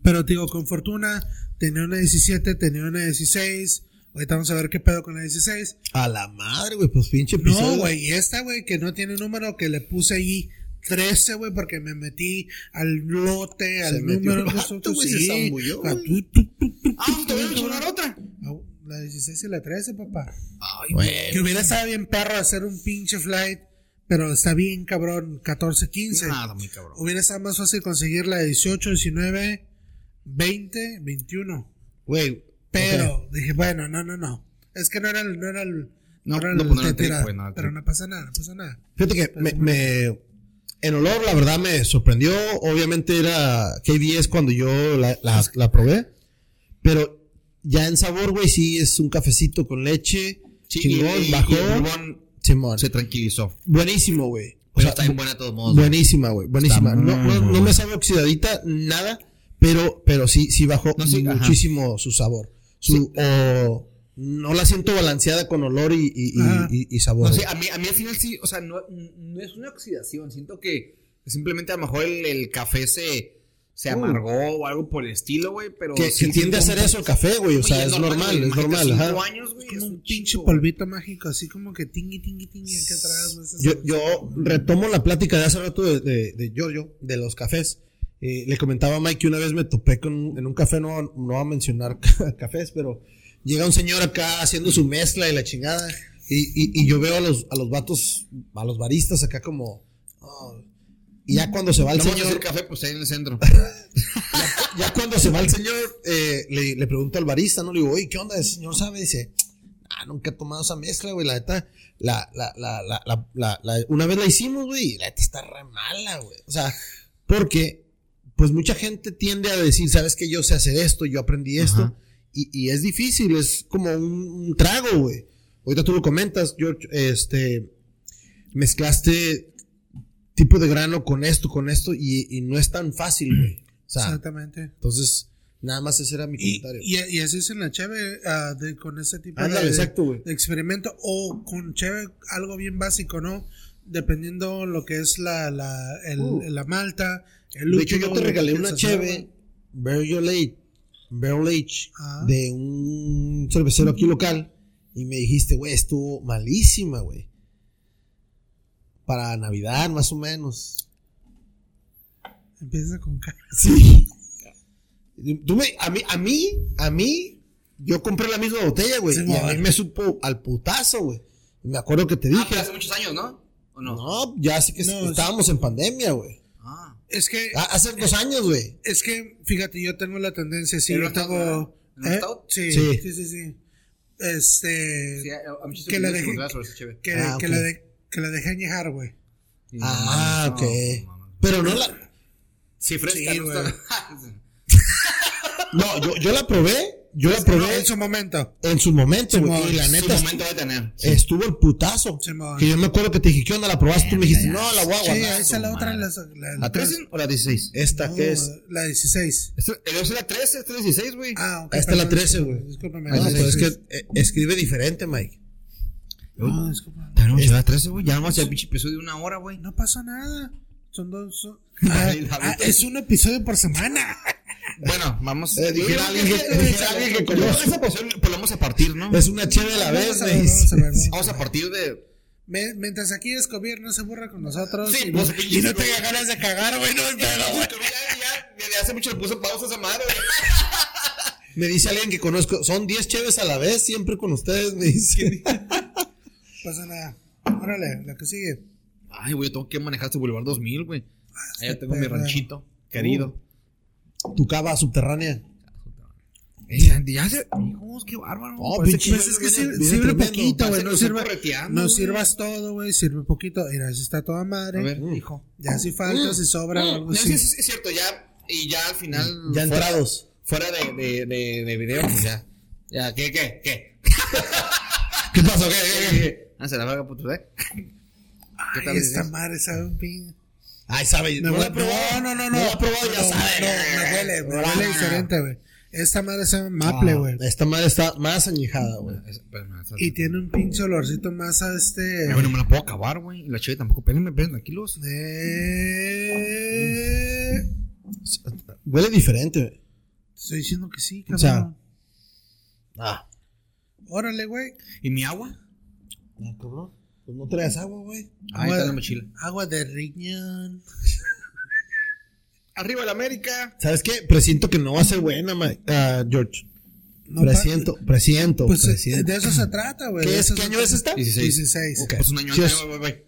pero te digo, con fortuna, tenía una 17, tenía una 16, ahorita vamos a ver qué pedo con la 16. A la madre, güey, pues pinche episodio. No, güey, y esta, güey, que no tiene número, que le puse ahí 13, güey, porque me metí al lote, al metió número. el [laughs] vato, nosotros, güey, se sí. zambulló, Ah, güey. tú, tú, tú, tú, Ah, tú, te voy a mencionar otra. La 16 y la 13, papá. Ay, Güey. Que hubiera estado bien perro hacer un pinche flight, pero está bien cabrón, 14, 15. Nada, muy cabrón. Hubiera estado más fácil conseguir la 18, 19, 20, 21. Güey. Pero ok. dije, bueno, no, no, no. Es que no era el, no era el, No, era no el poner el tetera, trip, güey, no, el pero no pasa nada, no pasa nada. Fíjate que me, me- en olor, la verdad, me sorprendió. Obviamente era KBS cuando yo la, la, la probé. Pero ya en sabor, güey, sí es un cafecito con leche. Sí, chingón, y- y- bajó. y se tranquilizó. Buenísimo, güey. O sea, está bien buena de todos modos. buenísima, güey. Buenísima. No, no, me sabe oxidadita, nada. Pero, pero sí, sí bajó No, sí, ajá. muchísimo su sabor. Su, o, no la siento balanceada con olor y, y, y- Ajá. y- y sabor. No a mí, a mí al final sí, o sea, no, no es una oxidación. Siento que simplemente a lo mejor el, el café se, se Uh. amargó o algo por el estilo, güey. Pero que, sí que tiende a hacer eso el café, güey. O Oye, sea, es normal, es normal. ajá. años, güey, Como es un un pinche polvito mágico, así como que tingui, tingui, tingui acá atrás. Yo, yo retomo la plática de hace rato de, de, de Giorgio, de los cafés. Eh, le comentaba a Mike que una vez me topé con, en un café, no, no voy a mencionar [laughs] cafés, pero llega un señor acá haciendo su mezcla y la chingada. Y, y, y yo veo a los, a los vatos, a los baristas acá como... oh, y ya cuando se va el No señor, café, pues ahí en el centro. [laughs] ya cuando se va el señor, eh, le, le pregunto al barista, ¿no? Le digo, oye, ¿qué onda? ¿El señor sabe? Dice, ah, nunca he tomado esa mezcla, güey. La neta, la, la, la, la, la, la- la- una vez la hicimos, güey, y la neta está re mala, güey. O sea, porque, pues mucha gente tiende a decir, ¿sabes que Yo sé hacer esto, yo aprendí esto. Ajá. Y, y es difícil, es como un, un trago, güey. Ahorita tú lo comentas, George, este, mezclaste tipo de grano con esto, con esto, y, y no es tan fácil, güey. O sea, Exactamente. entonces, nada más ese era mi Y, comentario. y, y así es en la cheve ah, de, con ese tipo Ándale, de, exacto, güey. de experimento o con cheve algo bien básico, ¿no? Dependiendo lo que es la, la, el- Uh. la malta, el de hecho, yo te regalé una cheve. Barrel Age, Barrel Age Ah. de un cervecero aquí local y me dijiste, güey, estuvo malísima, güey. Para Navidad, más o menos. Empieza con K. Sí. Tú me- a mí, a mí, a mí, yo compré la misma botella, güey. Sí, y a mí me supo al putazo, güey. Me acuerdo que te Ah, dije. pero hace muchos años, ¿no? ¿O no? no, ya sí que No, estábamos en pandemia, güey. Ah. Es que, Ah, Hace dos años, güey. es que, fíjate, yo tengo la tendencia, sí, ¿Era yo tengo... ¿no? ¿En un ¿Eh? Sí, Sí. sí, sí, sí. Este... Sí, Que la chévere. que, Ah, que la de- que la dejé añejar, güey. Sí, Ah, no ok. no. Pero no la. Sí, fresca, Sí, no güey. está. [laughs] No, yo, yo la probé. Yo la probé en su momento. en su momento, güey. Y la Su neta momento va a tener. estuvo el putazo. Que yo me acuerdo que te dije, ¿qué onda? ¿La probaste? Tú me dijiste, no, la voy a Sí, guardar. ahí está la otra. La, la, ¿La 13 o la 16? Esta no, que es. La 16. Esta es la 13, esta es la 16, güey. Ah, ok. Esta es la perdón, 13, discúlpame, güey. Discúlpame. No, la pues es 16. que eh, escribe diferente, Mike. No, discúlpame. Tenemos ya la 13, güey. Ya vamos al pinche episodio de una hora, güey. No pasa nada. Son dos. son- [laughs] Ay, Ah, ah, es un episodio por semana. Bueno, vamos. Eh, dijera alguien que- dijera alguien que conoce. Esa porción pues, vamos a partir, ¿no? Es una chévere a la vez, Vamos a partir de. Me- mientras aquí Escobier no se burra con nosotros Sí, y, pues, no, pinche y no tenga ganas de cagar, güey, no es. Ya, desde hace mucho le puse pausa a esa madre. [laughs] Me dice alguien que conozco, son 10 chéves a la vez, siempre con ustedes, me dice. [laughs] pasa nada. Órale, la que sigue. Ay, güey, tengo que manejar este Boulevard 2000, güey. Ahí ya tengo mi perra. ranchito, querido. tu cava subterránea. Ey, Ya se. Hijos, qué bárbaro. Oh, pinche- Pues es que Viene- sirve, sirve poquito, güey. No, correteando, no sirvas todo, güey. Sirve poquito. Mira, eso está toda madre. A ver, hijo. Ya si falta, si sobra o algo No, así. sí, sí, es cierto, ya. Y ya al final. Ya fuera- entrados. Fuera de, de, de, de video, pues ya. Ya, ¿qué, qué, qué? ¿Qué pasó? ¿Qué, qué, qué? ¿Qué? Ah, se la verga, puto, ¿eh? ¿Qué Ay, tal esta madre sabe un pin. Ay, sabe. Me No la huele- he probado. no, no, no, No la he probado, ya No, sabe. No, me huele, me Ah. huele diferente, güey. Esta madre sabe maple, güey. Ah, Esta madre está más añejada, güey. Es- espérame, está- Y tiene un pinche olorcito más a este. Ay, bueno, me la puedo acabar, güey. Y la cheve tampoco. Espérenme, espérenme, tranquilos. Eh... Huele diferente, güey. Estoy diciendo que sí, O sea- cabrón. Ah. Órale, güey. ¿Y mi agua? No, cabrón. Pues no traes agua, güey. Ahí está la mochila. Agua de riñón. [laughs] Arriba la América. ¿Sabes qué? Presiento que no va a ser buena, ma- ah, George. No, presiento, presiento, Pues eh, presiento. de eso se trata, güey. ¿Qué de es? eso ¿Qué se año trata. es esta? 16. 16. Ok. Pues un año Cheers. antes, bye, bye, bye.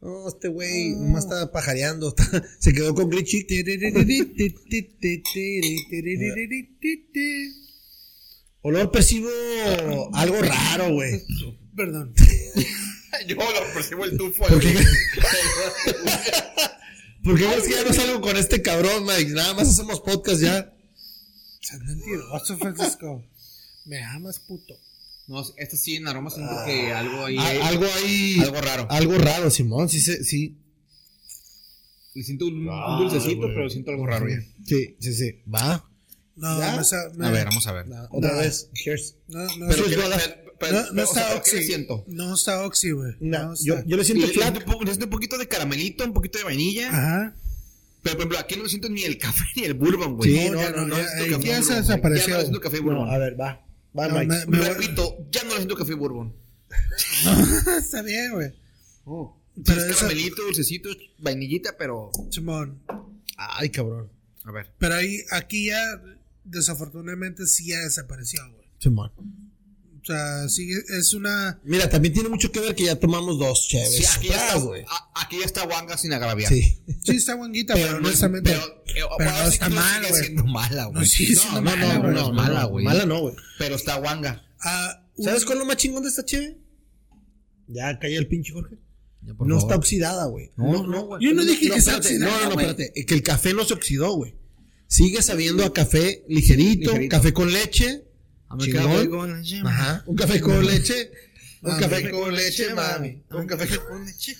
No, este güey nomás está pajareando. [laughs] está- se quedó con Glitchy. [laughs] Olor percibo algo raro, güey. Perdón. [laughs] Yo lo percibo el tufo. ¿Por qué? [laughs] ¿Por qué crees que ya no salgo con este cabrón, Mike? Nada más hacemos podcast ya. Seas mentiroso, Francisco. Me amas, puto. No, este sí en aroma siento que algo ahí. Ah, algo ahí. Algo raro. Algo raro, Simón. Sí, sí. Le siento un, un Ah, dulcecito, pero siento algo raro ya. Sí, sí, sí. Va. No, A ver, vamos a ver. Otra No. vez. Cheers. No, no, Pero, no, ¿qué- brother. Pero- no, pero, no o sea, está ¿pero qué le oxi. siento? No está oxi, güey. No, No yo, está. yo le siento siento un poco- le un poquito de caramelito, un poquito de vainilla. Ajá. Pero, por ejemplo, aquí no le siento ni el café [laughs] ni el bourbon, güey. Sí, no, no, ya no, no, no. ya- se desapareció. Ya no siento café y bourbon. No, a ver, va. Va, No, Mike. me- me- Repito, ya no le siento café y bourbon. [laughs] está bien, güey. Oh. Sí, Pero es caramelito, dulcecito, vainillita, pero. Simón. Ay, cabrón. A ver. Pero ahí, aquí ya, desafortunadamente, sí ya desapareció, güey. Simón. O sea, sí, es una. Mira, también tiene mucho que ver que ya tomamos dos chéves. Sí, aquí ya Atrás, está, güey. a- aquí ya está Wanga sin agraviar. Sí. Sí, está buenguita, pero, no es- honestamente. Pero, eh, pero no está que no mal, sigue güey. siendo mala, güey. No mala, güey. no, es mala, güey. Mala no, güey. Pero está Wanga. Ah, un- ¿Sabes cuál es lo más chingón de esta cheve? Ya calla el pinche Jorge. Ya, por no favor. está oxidada, güey. No, no, güey. Yo no dije que está oxidada, No, no, no, espérate. Que el café no se oxidó, güey. Sigue sabiendo a café ligerito, Ligerito. café con leche. A leche, Ajá. Un café con leche. Un Mami. café con leche, mami. Un café con leche.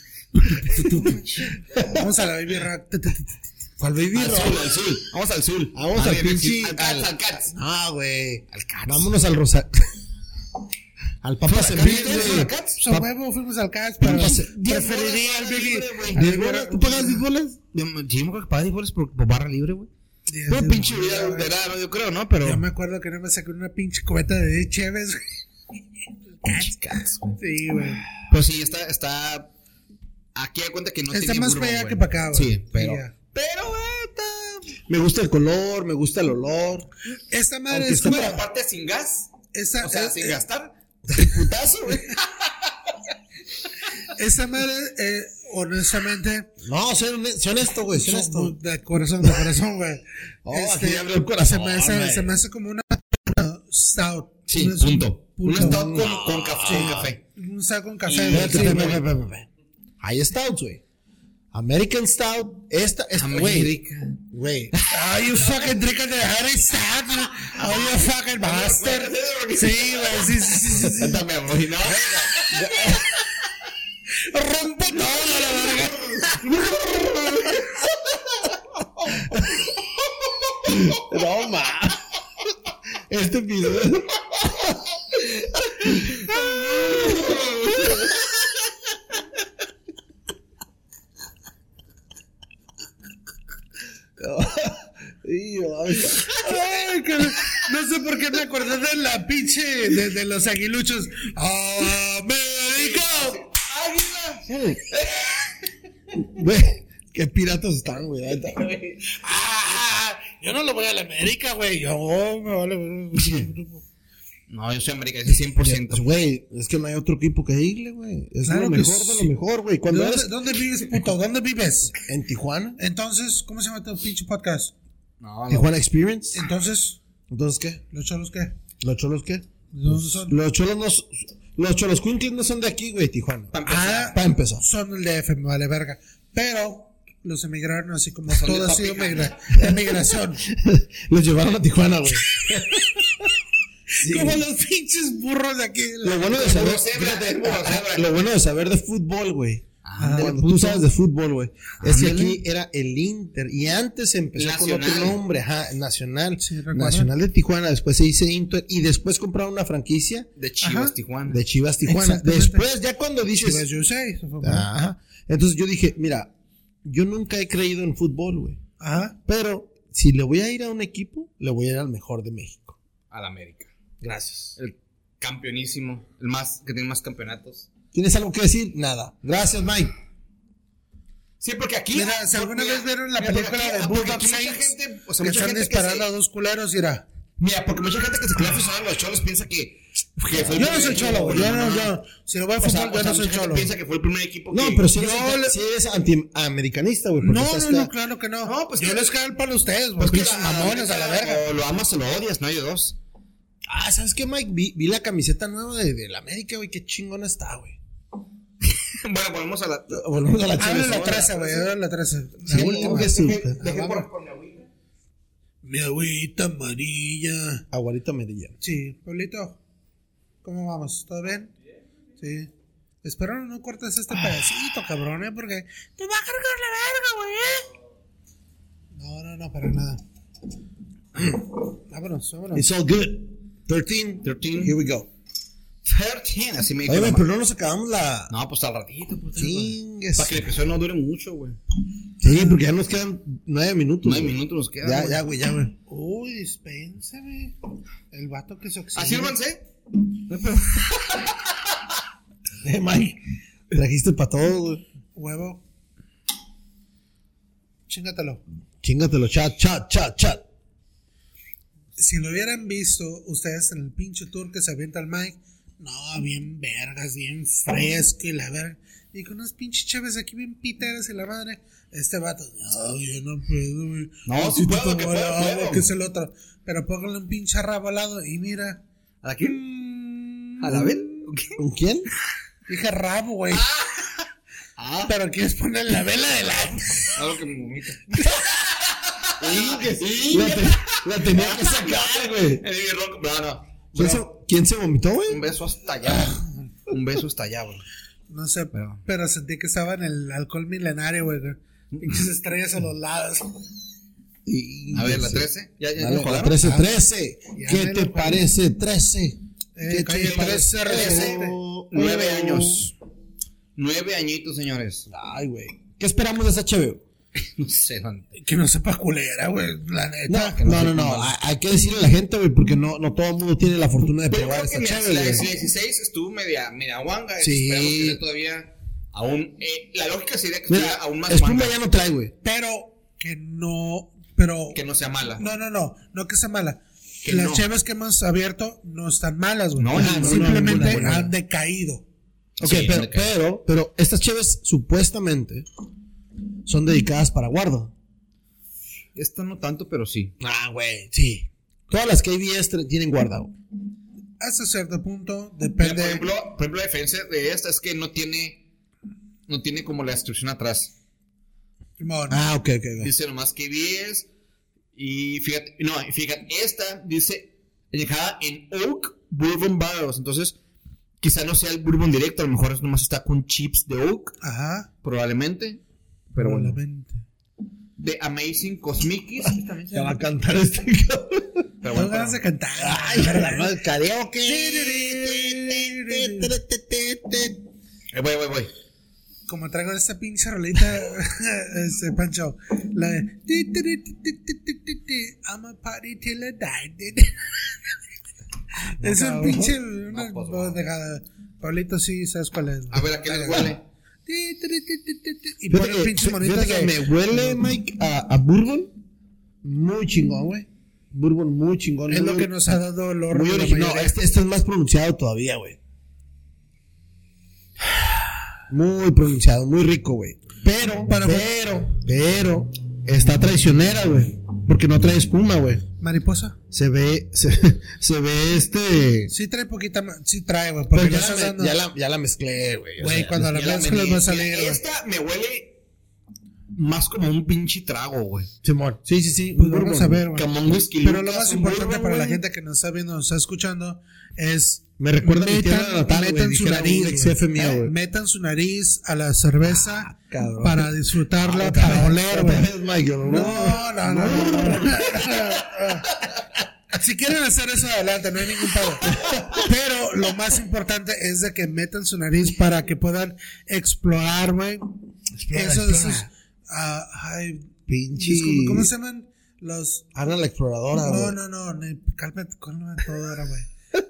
Vamos a la baby rack. ¿Cuál baby Al sur, al sur. Vamos al sur. Vamos al pinche. Al Cats, al Cats. Ah, güey. Al Cats. Vámonos al Rosario. al Papa se ¿Fuimos al güey. Cats? So, huevo, fuimos al CAS, pero preferiría al al. Rack. ¿Tú pagas 10 bolas? Yo me que pagaba 10 bolas por, por barra libre, güey. Fue pinche vida verano, yo creo, ¿no? Pero. Yo me acuerdo que no me saqué una pinche cubeta de. [laughs] Cats. Sí, güey. Pero sí, está, está. Aquí da cuenta que no Está tiene más güey. que para acá, güey. Sí, pero. Sí, pero, güey, está. Me gusta el color, me gusta el olor. Esta madre Aunque es como. Pero aparte sin gas. Esta, O sea, eh, sin eh, gastar. [laughs] Putazo, güey. [laughs] esta madre, eh, honestamente. No, sé honesto, güey, sé honesto. De corazón, de corazón, güey. Oh, Este, abrió el corazón, Se me, hace, güey. se me hace como una, una stout. Sí, Una- punto. Un punto. stout con, con café. Con café. Un stout con café. Y- sí. Hay stouts, güey. American Stout. Esta, esta, güey. América. Güey. Are you fucking drinking the Harry Stout? Are you fucking bastard? Sí, güey, sí, sí, sí, sí, sí. También, güey, no. Rompo todo a la verga. No, ma. Este episodio. No sé por qué me acordé de la pinche de, de los aguiluchos. América. [laughs] Güey, qué piratas están, güey. Ah, yo no lo voy a la América, güey. Yo me vale. [laughs] No, yo soy América, ese 100%. Pues, Güey, es que no hay otro equipo que irle, güey. Es Claro lo mejor de sí. lo mejor, güey. ¿Dónde, eres ¿Dónde vives, puto? ¿Dónde vives? en Tijuana, Entonces, ¿cómo se llama tu pinche podcast? No, no. Tijuana Experience. Entonces, Entonces, ¿qué? ¿Los cholos qué? ¿Los cholos qué? ¿De? Los cholos no. Los cholos Quinkles no son de aquí, güey, Tijuana. Pa' empezar. Ah, Para empezar. son el DF, me vale verga. Pero los emigraron así como Son todo ha sido migra- [laughs] emigración. Los llevaron a Tijuana, güey. [laughs] Como los pinches burros de aquí. Lo bueno de saber, lo bueno de saber de fútbol, güey. Ah, Cuando puto. tú sabes de fútbol, güey. Es que aquí era el Inter. Y antes empezó con otro nombre, ajá, Nacional. Sí. Nacional de Tijuana. Después se dice Inter. Y después compraron una franquicia De Chivas, Ajá. Tijuana. de Chivas Tijuana. Después, ya cuando dices. Chivas USA. Ajá. Entonces yo dije, mira, yo nunca he creído en fútbol, güey. Ajá. Pero si le voy a ir a un equipo, le voy a ir al mejor de México. Al América. Gracias. El campeonísimo. El más, que tiene más campeonatos. ¿Tienes algo que decir? Nada. Gracias, Mike. Sí, porque aquí. Mira, si alguna mira, vez vieron la mira, porque película aquí- de aquí mucha Saints, gente, o sea, que mucha están gente que disparando se- a dos culeros, mira. Mira, porque mucha gente que se queda a los cholos piensa que. que fue el Yo no soy cholo, güey. Yo no, yo. Si lo voy a fútbol, yo no soy cholo. piensa que fue el primer equipo No, que- pero si Yo eres, le- eres antiamericanista, güey. No, no, no, claro que no. No, pues yo que- les cago el palo a ustedes, güey. Pues que mamones a la verga. O lo amas o lo odias, no hay dos. Ah, ¿sabes qué, Mike? Vi, vi la camiseta nueva de, de la América, güey. Qué chingona está, güey. Bueno, volvemos a la. Volvemos a la Habla Chivas. la 13, güey. Habla la 13. Sí, La última. que sí. Dejé por, por mi agüita. Mi agüita amarilla. Aguarita Medellín. Sí, Pablito. ¿Cómo vamos? ¿Todo bien? Sí. Espero no cortes este pedacito, cabrón, ¿eh? Porque te va a cargar la verga, güey, ¿eh? No, no, no, para nada. vámonos, vámonos. It's all good. 13. 13. Here we go. 13, así me dijo. Oye, güey, pero no nos acabamos la. No, pues al ratito. Pues, Chingues. Para que el episodio no dure mucho, güey. Sí, porque ya nos quedan nueve minutos. Nueve minutos nos quedan. Ya, ya, güey, ya, güey. Uy, dispénsame. El vato que se oxida. Así avancé. [laughs] Eh, Mike. Trajiste para todo, güey. Huevo. Chingatelo. Chingatelo, chat, chat, chat, chat. Si lo hubieran visto ustedes en el pinche tour que se avienta el Mike, no, bien vergas, bien fresco y la verga. Y con unas pinches chaves aquí bien piteras y la madre. Este vato, no, yo no puedo, güey. No, Necesito puedo, que tomar puedo, que es el otro. Pero póngale un pinche rabo al lado y mira. ¿A la quién? mm, ¿A la? ¿Qué? ¿Con quién? Dije rabo, güey. Ah, Pero quieres poner la vela de la. [laughs] algo que me vomita. [laughs] Sí, que sí. La, te- la tenía que sacar, güey. El. No, no. ¿Quién, se, ¿Quién se vomitó, Un güey? beso hasta allá. Un beso hasta allá, güey. No sé, Pero- pero, sentí que estaba en el alcohol milenario, güey. Pinches estrellas a los lados. Y- A ver, la sí. 13. ¿Ya, ya Dale, la jugaron? 13, Ah, 13. ya ¿Qué te parece 13? Eh, ¿Qué te 13, reciente. Oh, Nueve oh. años. Nueve añitos, señores. Ay, güey. ¿Qué esperamos de esa HBO? [laughs] No sé dónde. Que no sepa culera, güey. La neta. No, no, no, no. Hay, hay que decirle a la gente, güey, porque no, no todo el mundo tiene la fortuna de probar esta chévere, la güey. 16 estuvo media, media guanga. Sí. Esperamos que dé todavía aún. eh, la lógica sería que Mira, estuviera aún más espuma ya no trae, güey. Pero que no. Pero. Que no sea mala. No, no, no. No que sea mala. Que Las no. cheves que hemos abierto no están malas, güey. No, ninguna, Simplemente han decaído. Ok, Sí, pero, pero, pero estas cheves supuestamente son dedicadas para guardo. Esta no tanto, pero sí. Ah, güey, sí. Todas las KBS tra- tienen guardado. Hasta cierto punto Mira, depende. por, ejemplo, por ejemplo, la diferencia de esta es que no tiene. No tiene como la instrucción atrás. Simón. Ah, ok, ok. Dice nomás KBS. Y fíjate, no, fíjate, esta dice dejada en Oak Bourbon Barrels. Entonces, quizá no sea el Bourbon directo, a lo mejor es nomás está con chips de Oak, Ajá. probablemente. Pero bueno. De Amazing Cosmikis. Ya va a cantar este [laughs] cabrón. Pero bueno, ganas de cantar. Ay, la madre, karaoke. Eh, voy, voy, voy como traigo esa pinche rolita, [laughs] este, Pancho, la de I'm a party till I die. es un pinche una pues, no, pues, Pablito, sí, sabes cuál es. A ver, ¿a qué les huele? Y pone pinches fíjate monitas que me huele, Mike, a, a Bourbon. Muy chingón, güey. Bourbon muy chingón. Es muy lo que nos ha dado olor. Muy original. No, este, este es más pronunciado todavía, güey. Muy pronunciado, muy rico, güey. Pero, pero, pero, está traicionera, güey. Porque no trae espuma, güey. Mariposa. Se ve, se, [laughs] se ve este. Sí trae poquita, sí trae, güey. Pero Porque ya, la, ya, la, ya la mezclé, güey. Güey, cuando la mezclas va a salir, esta me huele más como un pinche trago, güey. Simón. Sí, sí, sí. Pues vamos a ver, güey. Como un whisky. Pero lo más importante bourbon, para la gente que nos está viendo, nos está escuchando, es Me recuerda a mi metan, natal, metan su un nariz, mío, güey. metan su nariz a la cerveza Ah, para disfrutarla, Otra para oler, güey. No, no, no, no, no. Si quieren hacer eso adelante, no hay ningún pedo. Pero lo más importante es de que metan su nariz para que puedan explorar, güey. Eso, explora. esos, ah, ay, Pinche. disculpe, ¿Cómo se llaman los? Ana la exploradora, No, güey. no, no, cálmate, cálmate todo ahora, güey.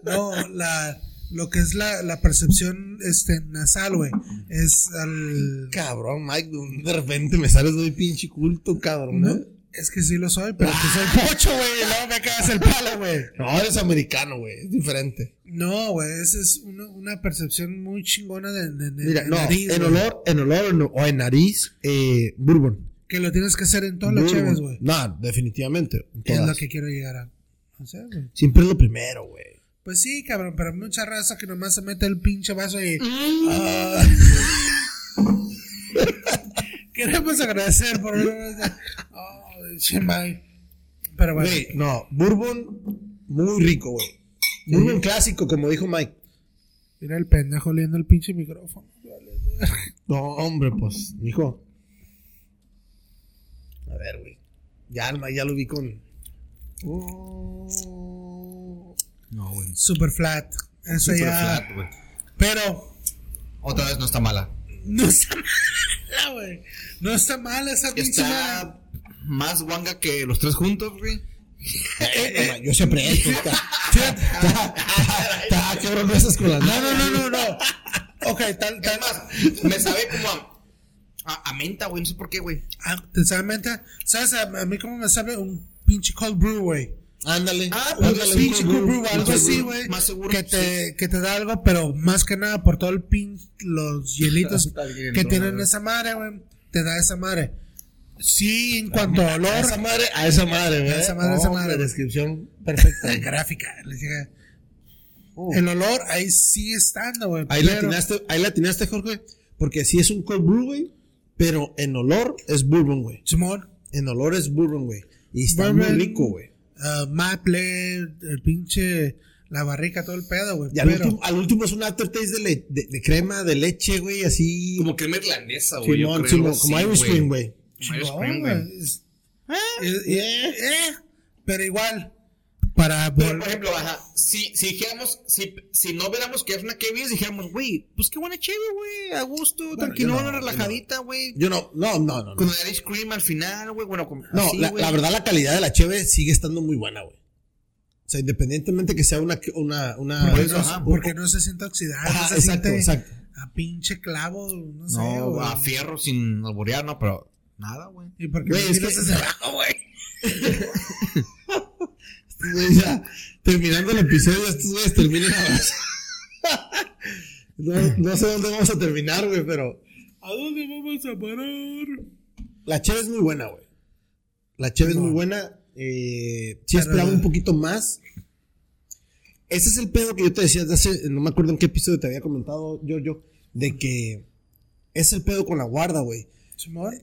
No, la, lo que es la, la percepción este, nasal, güey, es al... Cabrón, Mike, de repente me sales muy pinche culto, cabrón, No, ¿no? es que sí lo soy, pero que soy [laughs] pocho, güey, luego me cagas el palo, güey. No, eres americano, güey. Es diferente. No, güey, esa es una, una percepción muy chingona de, de- de- Mira, de no, nariz, en olor, en olor o en- o en nariz, eh, bourbon. Que lo tienes que hacer en todas las cheves, güey. No, definitivamente. en Es lo que quiero llegar a. No sé, güey. Siempre es lo primero, güey. Pues sí, cabrón, pero mucha raza que nomás se mete el pinche vaso y. Mm. Ah. [laughs] Queremos agradecer por. Oh, chimay. Pero bueno. No, bourbon muy rico, güey. Bourbon clásico, como dijo Mike. Mira el pendejo oliendo el pinche micrófono. No, hombre, pues, hijo. A ver, güey. Ya, el Mike ya lo vi con. Oh. No, güey. Super flat. Eso Super ya. flat, güey. Pero. Otra vez no está mala. No está [laughs] mala, güey. No está mala esa pinche. Está más guanga que los tres juntos, güey. [laughs] Yo siempre esto. Está, cabrón, estás con las No, no, no, no, no. Ok, tal, tal. Es más, me sabe como a, a, a menta, güey. No sé por qué, güey. Ah, sinceramente, ¿sabes? A, a mí como me sabe un pinche cold brew, güey. Ándale. Ah, Un Ándale, pinche brew, algo así, güey. más seguro, Que te, que te da algo, pero más que nada por todo el pin, los [laughs] hielitos que tienen esa madre, güey. Te da esa madre. Sí, en cuanto a A olor. esa madre, a esa madre, güey. A esa madre, a esa Hombre, madre. descripción perfecta. [laughs] gráfica. les dije. Oh. El olor ahí sí estando, güey. Ahí la atinaste, ahí la atinaste, Jorge. Porque sí es un cold brew, güey. Pero en olor es bourbon, güey. Simón, En olor es bourbon, güey. Y está Bourbon. muy rico, güey. Ah, Maple, el pinche, la barrica, todo el pedo, güey. Y al, pero- último, al último es un aftertaste de, le- de, de crema, de leche, güey, así. Como crema irlandesa, güey. yo Simón, creo, Simón, sí, como Irish güey. Spring, güey. Como Irish Spring, güey, eh, eh, eh, pero igual, para Pero, por ejemplo, ajá, si, si dijéramos, si, si no viéramos que es una Kevis, dijéramos, güey, pues qué buena chévere, güey, a gusto, tranquilona, yo no, relajadita, güey. Yo no, no, no, no. Con No, el ice cream al final, güey, bueno, con, No, así, la, verdad, la calidad de la cheve sigue estando muy buena, güey. O sea, independientemente que sea una. una, una porque, eso, no, ajá, porque no se siente oxidado, Ajá, no se exacto, siente exacto. a pinche clavo, no sé, No, a fierro sin alborear, no, pero nada, güey. ¿Y por qué Güey, me es que- abajo, güey? [laughs] Ya, terminando el episodio, estos güeyes terminan [laughs] no, no sé dónde vamos a terminar, güey, pero. ¿A dónde vamos a parar? La cheve es muy buena, güey. La cheve es No. muy buena. Eh, sí esperaba un poquito más. Ese es el pedo que yo te decía desde hace, no me acuerdo en qué episodio te había comentado, Giorgio, de que es el pedo con la guarda, güey.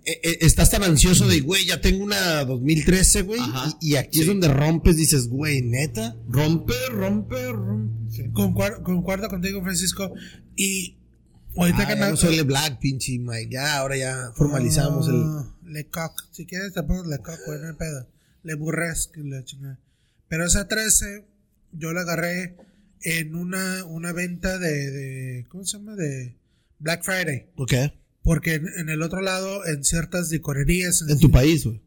Eh, eh, estás tan ansioso de, güey, ya tengo una 2013, güey, Ajá. y, y aquí es Sí. donde rompes, dices, güey, neta. Rompe, rompe, rompe. concuerdo, concuerdo contigo, Francisco. Y ahorita Ah, que no soy Black, pinche Mike, ya, ahora ya formalizamos el... Ah, Le Coq. Si quieres te pones Le Coq, güey, no hay pedo. Le Burresque, la chingada. Pero esa 13, yo la agarré en una, una venta de, de. ¿Cómo se llama? De Black Friday. Ok. Porque en, en el otro lado, en ciertas licorerías. En tu país, güey.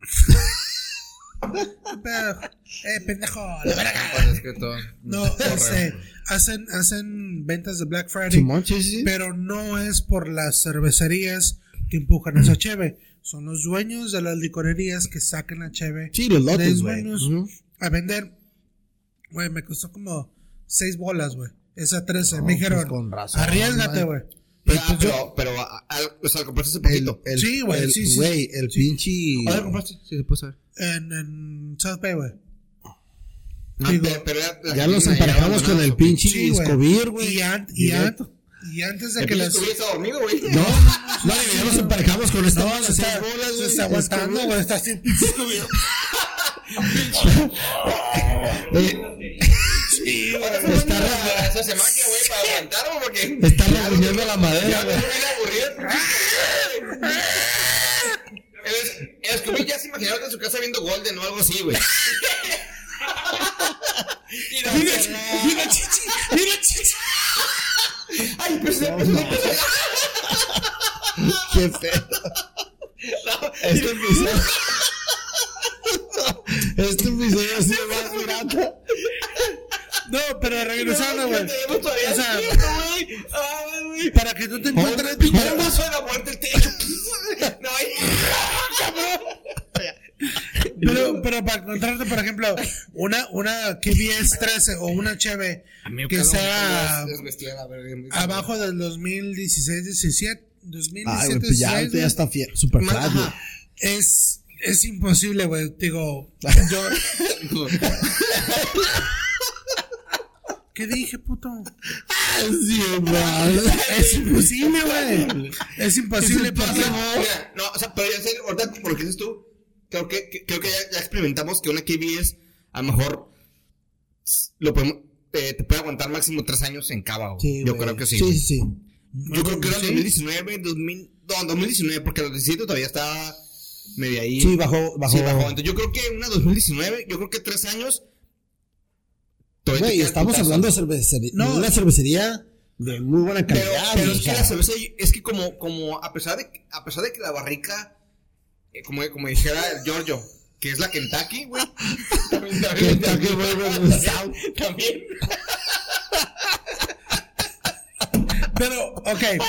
[laughs] Eh, pendejo, la verga. Es que todo- No, este, hacen, hacen ventas de Black Friday. Simón, sí, sí. sí. Pero no es por las cervecerías que empujan esa cheve. Son los dueños de las licorerías que sacan la cheve Sí, los lotes, güey. a vender. Güey, me costó como seis bolas, güey. Esa 13. No, me dijeron, pues con razón, arriesgate, güey. Pero, pues pero, pero, a- a- o sea, lo compraste hace El, poquito. el, Sí, güey, el- sí, sí, Güey, el pinche. Sí, se puede saber. En, en South Bay, güey. No, Digo, pero, Ya gasolina, emparejamos con el pinche Sí, güey. Scovir, güey. Y, an- y, an- Directo. y antes de El que las. Está dormido, güey. No, no, ya nos emparejamos con esta No, bola, se seis está, bolas, se güey. está aguantando, Scovir. güey. Está así, [laughs] pinche está esa se magia, güey, para aguantar, güey, porque. Está reuniendo la madera, güey. El, el Scooby ya se imaginaba en su casa viendo Golden o algo así, güey. [laughs] No, Mira, no. mira, chichi, mira, chichi. Ay, pues se empezó a Qué feo. Este episodio. [laughs] Este episodio ha sido más pirata. No, pero regresando, güey. O sea. Ay. Para que tú te encuentres. ¿Cómo suena muerte el techo? [laughs] No, ay, Pero, pero para encontrarte, por ejemplo, una, una KBS 13 o una HB que sea abajo del 2016, 17, 2017, Ay, güey, pues ya, 16, ahorita ya está super ajá. es, es imposible, güey. Digo, [laughs] yo. [laughs] ¿Qué dije, puto? Sí, güey. Es imposible, güey. Es imposible porque. Mira, no, o sea, pero ya serio, ahorita por lo que dices tú, creo que, que- creo que ya, ya experimentamos que una KBS a lo mejor lo podemos, eh, te puede aguantar máximo tres años en cava, güey. Sí, Yo güey. creo que sí. Sí, sí, sí. Yo creo que era Sí. 2019, 2000, no, 2019, porque los 17 todavía estaba medio ahí. Sí, bajó, bajó. Sí, bajó. Entonces yo creo que una 2019, yo creo que tres años. Güey, estamos putazo. hablando de, cervecería, No. de una cervecería de muy buena Pero, calidad. pero o es que la cerveza, es que como, como a pesar de, que- a pesar de que la barrica, eh, como, como dijera el Giorgio, que es la Kentucky, güey. [laughs] También, también, Kentucky, güey, [laughs] también, también. Pero, ok. [laughs] Va,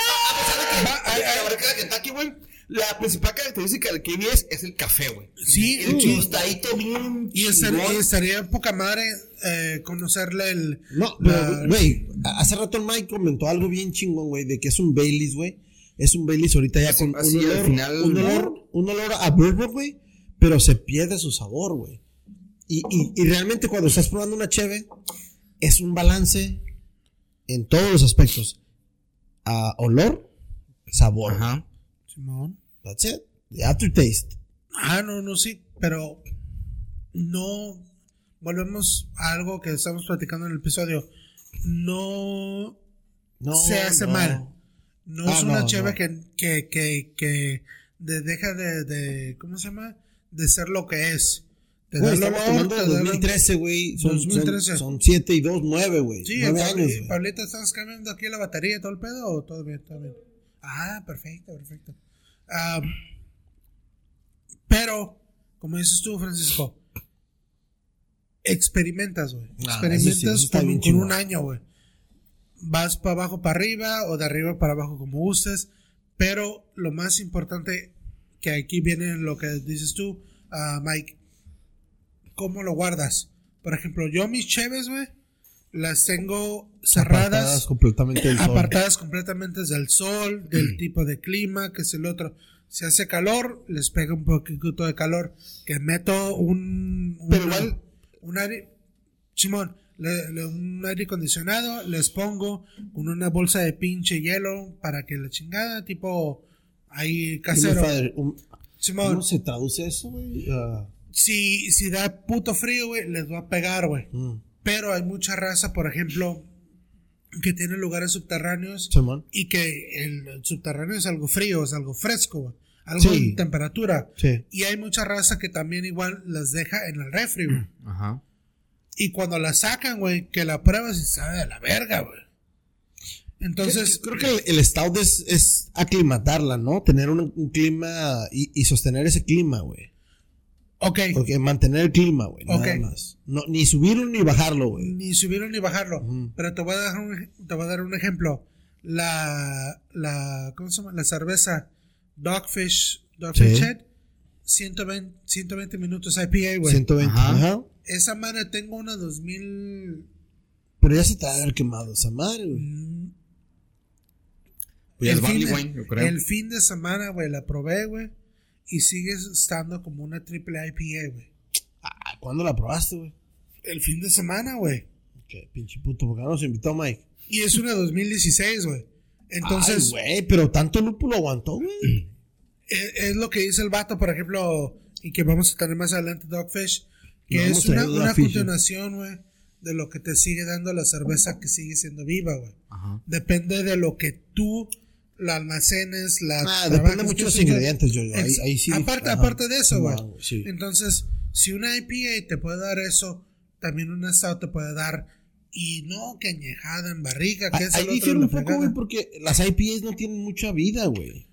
La ay, ay, barrica de Kentucky, güey. La principal característica del KBS es el café, güey. Sí, el tostadito bien Y estaría, estaría poca madre eh, conocerle el. No, la- pero, güey, hace rato el Mike comentó algo bien chingón, güey, de que es un Baileys, güey. Es un Baileys ahorita ya Así- con así un al olor, final, un ¿no? olor, un olor a bourbon, güey, pero se pierde su sabor, güey. Y, y, y realmente cuando estás probando una cheve, es un balance en todos los aspectos. A olor, sabor. Ajá. Simón. That's it. The aftertaste. Ah, no, no, sí, pero no. Volvemos a algo que estamos platicando en el episodio. No No, se hace no. mal. No Ah, es una no, cheve que, que, que, que de- deja de, de. ¿Cómo se llama? De ser lo que es. Te Güey, estamos te de da- 2013, güey. Son, 2013. Son, son 7 y 2, 9, güey. Sí, 9 Pablo- años, güey. Pablito, ¿estás cambiando aquí la batería y todo el pedo o todo bien? Todo bien. Ah, perfecto, perfecto. Pero, como dices tú, Francisco, experimentas, güey. Ah, experimentas sí, con, un año, güey. Vas para abajo, para arriba, o de arriba para abajo, como gustes. Pero lo más importante, que aquí viene lo que dices tú, ah, Mike, ¿cómo lo guardas? Por ejemplo, yo mis cheves, güey, las tengo cerradas Apartadas completamente del sol. apartadas completamente del sol, del tipo de clima, que es el otro. Si hace calor, les pega un poquito de calor. Que meto un. un- Pero igual- Un aire. Simón, le- le- un aire acondicionado, les pongo con una bolsa de pinche hielo para que la chingada, tipo. Ahí casero. Um, Simón, ¿Cómo se traduce eso, güey? Ah, si, si da puto frío, güey, les va a pegar, güey. mm. Pero hay mucha raza, por ejemplo, que tiene lugares subterráneos Simón. y que el subterráneo es algo frío, es algo fresco, algo Sí. en temperatura. Sí. Y hay mucha raza que también igual las deja en el refri, güey. [clears throat] Ajá. Y cuando la sacan, güey, que la pruebas y sabe de la verga, güey. Entonces, creo que el, el stout es, es aclimatarla, ¿no? Tener un, un clima y, y sostener ese clima, güey. Ok, Porque mantener el clima, güey, nada Ok. más. No, ni subirlo ni bajarlo, güey. ni subirlo ni bajarlo. Ujú. Pero te voy a dar un, te voy a dar un ejemplo. La, la, ¿cómo se llama? La cerveza Dogfish, Dogfish Sí. Head, 120, 120 minutos IPA, güey. 120, Ajá. ajá. Esa madre tengo una 2000. Pero ya se te va a haber quemado esa madre, güey. mm, Pues el, barley fin de, wine, yo creo. el fin de semana, güey, la probé, güey. Y sigue estando como una triple IPA, güey. Ah, ¿Cuándo la probaste, güey? El fin de semana, güey. Qué pinche puto, porque no nos invitó Mike. Y es una 2016, güey. Entonces, Ay, güey, pero tanto lúpulo aguantó, güey. es, [clears throat] es lo que dice el vato, por ejemplo, y que vamos a tener más adelante Dogfish, que No es una, una Dogfish. continuación, güey, de lo que te sigue dando la cerveza que sigue siendo viva, güey. Ajá. Depende de lo que tú la almacenes, la Ah, depende mucho de los ingredientes, yo. Ahí, Ex- ahí sí. aparte, ajá. aparte de eso, güey. Ah, Sí. Entonces, si una IPA te puede dar eso, también una stout te puede dar. Y no que añejada en barriga, que es Ahí difiere un poco, güey, porque las IPAs no tienen mucha vida, güey.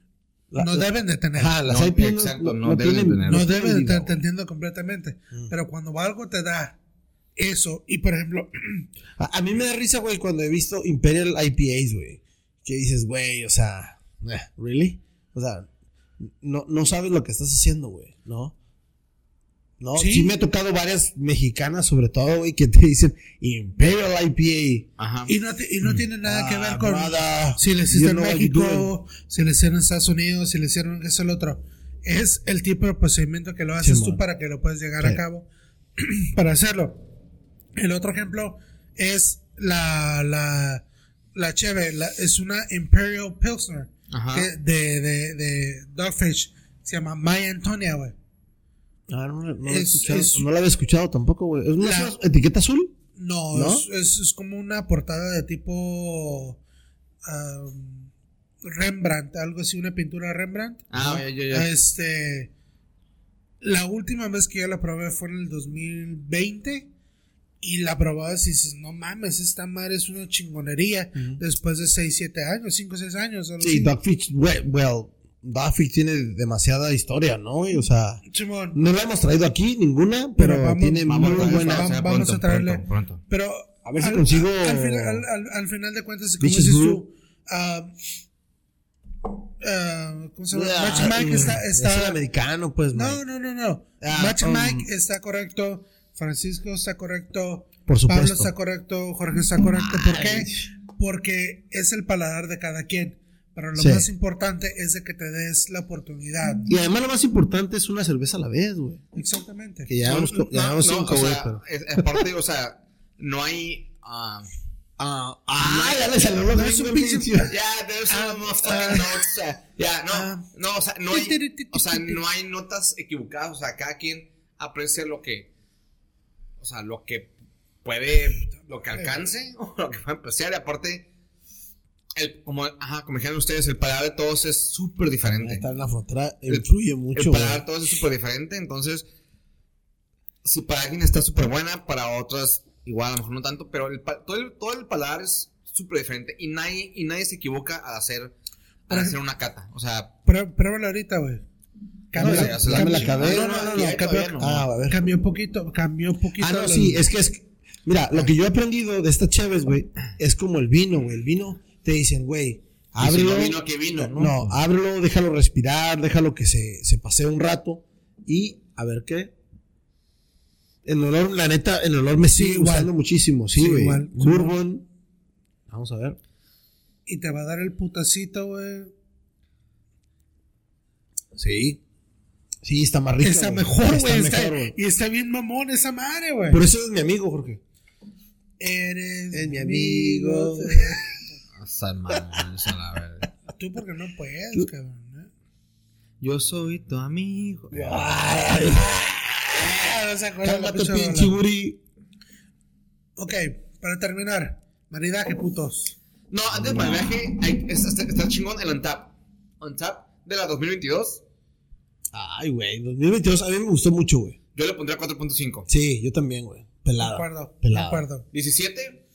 La- No la- deben de tener. Ajá, las No, IPAs exacto, no, no no deben tienen. tener. No tienen debe de vida, te, entiendo completamente. Mm. Pero cuando algo te da eso, y por ejemplo, [clears throat] A, a mí me da risa, güey, cuando he visto Imperial IPAs, güey. Que dices, güey, o sea, eh, ¿really? O sea, no, no sabes lo que estás haciendo, güey, ¿no? No, Sí. sí. me ha tocado varias mexicanas, sobre todo, güey, que te dicen Imperial IPA. Ajá. y no, te- y no tiene nada que ver con brother, si le hiciste en México, si le hicieron en Estados Unidos, si le hicieron en qué es el otro. Es el tipo de procedimiento que lo haces tú para que lo puedas llegar Sí. a cabo [clears throat] para hacerlo. El otro ejemplo es la, la, la cheve, la- es una Imperial Pilsner que- de, de, de Dogfish. Se llama My Antonia, güey. Ah, no, no Es- no la había escuchado tampoco, güey. ¿Es una La- etiqueta azul? No, es, es como una portada de tipo um, Rembrandt, algo así, una pintura Rembrandt. Ah, ya, ya, ya. Este, la última vez que yo la probé fue en el 2020 y la probabas y dices, no mames, esta madre es una chingonería después de 6, 7 años, 5, 6 años. Sí. Dogfish, well, well, Dogfish tiene demasiada historia, ¿no? güey? O sea, Simón. no la hemos traído aquí ninguna, pero, Pero vamos- tiene Vamos, muy vamos, buena. vamos, vamos pronto, a traerle- pronto, pronto. Pero A ver si al, consigo- al, final, al- al- al final de cuentas, como dices tú, ah, ah, ¿cómo se llama? Ah, Match Mike está, Es el está americano, pues, no, Mike. no, no, no. Ah, Match um, Mike está correcto, Francisco está correcto, Por supuesto. Pablo está correcto, Jorge está correcto. ¿Por qué? Porque es el paladar de cada quien. Pero lo Sí. más importante es de que te des la oportunidad. Y además lo más importante es una cerveza a la vez, güey. Exactamente. Que ya No, vamos, co- ya no, vamos no, cinco, o güey, sea, pero... es- aparte, o sea, no hay. ah, Ah, ah, ya le salió lo No, es un gringo, pinche-. Ya, there's Ah, more ah. fucking notes. sea, Ya, no, Ah. no, o sea, no hay, o sea, no hay notas equivocadas, o sea, cada quien aprecia lo que, o sea, lo que puede, lo que alcance, o [laughs] lo que puede apreciar, y aparte, el, como, ajá, como dijeron ustedes, el paladar de todos es súper diferente. Estar en la frontera El- influye el mucho, paladar güey. de todos es súper diferente, entonces, si para alguien está súper buena, para otros igual, a lo mejor no tanto, pero el, todo, el, todo el paladar es súper diferente y nadie, y nadie se equivoca al hacer, al hacer una cata, o sea, Pruébalo ahorita, güey. Cambió, No, la cambió- cadera. no, no, no, no, cambió, no. Ah, a ver. cambió poquito, cambió poquito. Ah, no, sí, es que es. Mira, lo que yo he aprendido de estas chaves, güey, es como el vino, güey. El vino te dicen, güey, si ábrelo. no vino, ¿qué vino? no, No, ábrelo, déjalo respirar, déjalo que se, se pasee un rato y a ver qué. El olor, la neta, el olor me Sí, sigue gustando muchísimo, sí, Sí, güey. igual. Bourbon. Vamos a ver. Y te va a dar el putacito, güey. Sí. Sí, está más rica. Está mejor, güey. Está, mejor, güey. y está bien mamón esa madre, güey. Por eso es mi amigo, Jorge. Eres Es mi amigo. Hasta mames, a la verga. Tú porque no puedes, Tú- cabrón. ¿eh? Yo soy tu amigo. Ay, Ah, no se acuerda pinche pinche rola. Uri. Ok, para terminar. Maridaje, putos. No, antes del hay- está, está- está chingón el Untap. Untap de la 2022, Ay, güey, 2022 a mí me gustó mucho, güey. yo le pondría 4.5. Sí, yo también, güey. De Pelada. acuerdo, de Pelada. acuerdo. 17,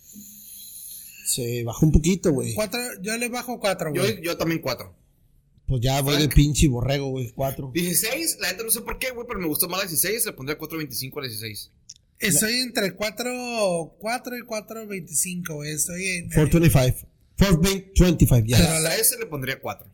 Se bajó un poquito, güey. Cuatro, yo le bajo cuatro, yo, güey. yo también 4. Pues ya voy de pinche borrego, güey. Cuatro. 16, la neta no sé por qué, güey, pero me gustó más la 16, le pondría 4.25 a la 16. Estoy entre 4, 4 y 4.25, güey. Estoy en, 425. 425, ya. La, a la S le pondría 4.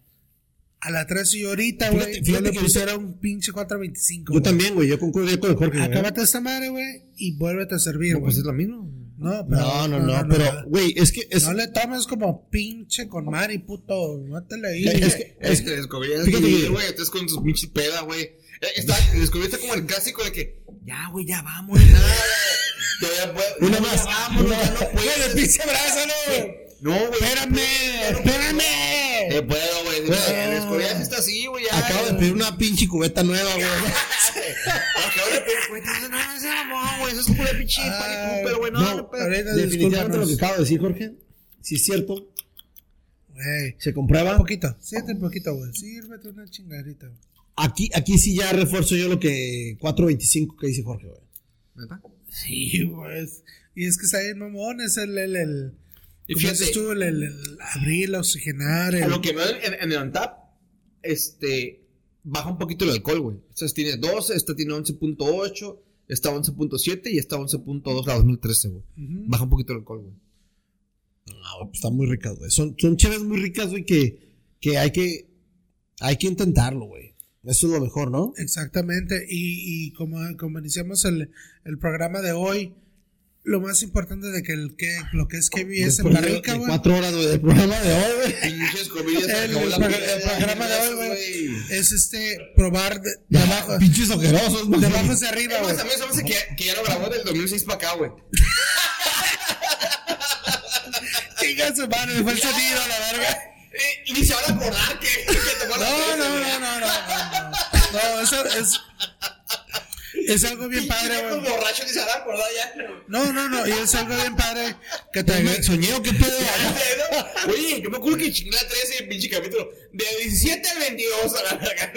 A la 3 y ahorita, güey. Yo fíjate le que pusiera un pinche 4.25. Yo también, güey. Yo concuerdo con el Jorge. Acábate esta madre, güey, y vuélvete a servir, No, güey. pues es lo mismo. No, pero, No, no, no, pero, güey, es que es. no le tomes como pinche con Mari, puto. Mátale ahí. Es que- Es que descubrí Fíjate que- güey, estás con tus pinches peda, güey. Eh, [laughs] Está, descubriste como el clásico de que, ya, güey, ya vamos, nada. [laughs] Ya, ya, puedo- Una ya, más, ya vámonos, una ya no puedes. pinche brazo, No, güey. Espérame, espérame. Eh, puedo, güey. El Escobias está así, güey. Acabo de pedir una pinche cubeta nueva, güey. [laughs] Acabo de pedir, güey. No, no, no, ese mamón, güey. Eso es pura pinche Ay, pero güey, no, No, no, Definitivamente lo que acabo de decir, Jorge. Si es cierto, Güey, se comprueba. un poquito, siete un poquito, güey. Sírvete una chingadita. güey. Aquí, aquí sí ya refuerzo yo lo que 4.25 que dice Jorge, güey. ¿Neta? Sí, güey. Y es que está bien mamón, es el, el, el Y ¿cómo fíjate- tú? El, el, el abrir, el oxigenar, A el, lo que veo en, en el OnTap, este, baja un poquito el alcohol, güey. Esta tiene 12, esta tiene 11.8, esta 11.7 y esta 11.2 la 2013, güey. Ujú. Baja un poquito el alcohol, güey. No, pues están muy ricas, güey. Son, son cheves muy ricas, güey, que, que hay que hay que intentarlo, güey. Eso es lo mejor, ¿no? Exactamente. Y, y como, como iniciamos el, el programa de hoy, lo más importante de que, el, que lo que es KBS en Después de- Barrica, güey. cuatro horas güey, del programa de hoy, güey. [laughs] Pinches comidas. El, programa- vida, el programa de hoy, güey, es este probar de, de Ya, abajo, pinches ojerosos, de güey. abajo hacia arriba, Es güey. mí se me hace que, que ya lo grabó del 2006 para acá, güey. [laughs] Chinga su madre, fue el sonido, la verga. Eh, y ni se van a acordar que, que tomó la No, no, no, no, no. No, eso es. Es algo bien padre, ni se van a acordar ya. No, no, no, y es algo bien padre que te ¿Soñé o qué pedo? Oye, yo me acuerdo que chingué la 13, pinche capítulo. De 17 al 22 a la verga.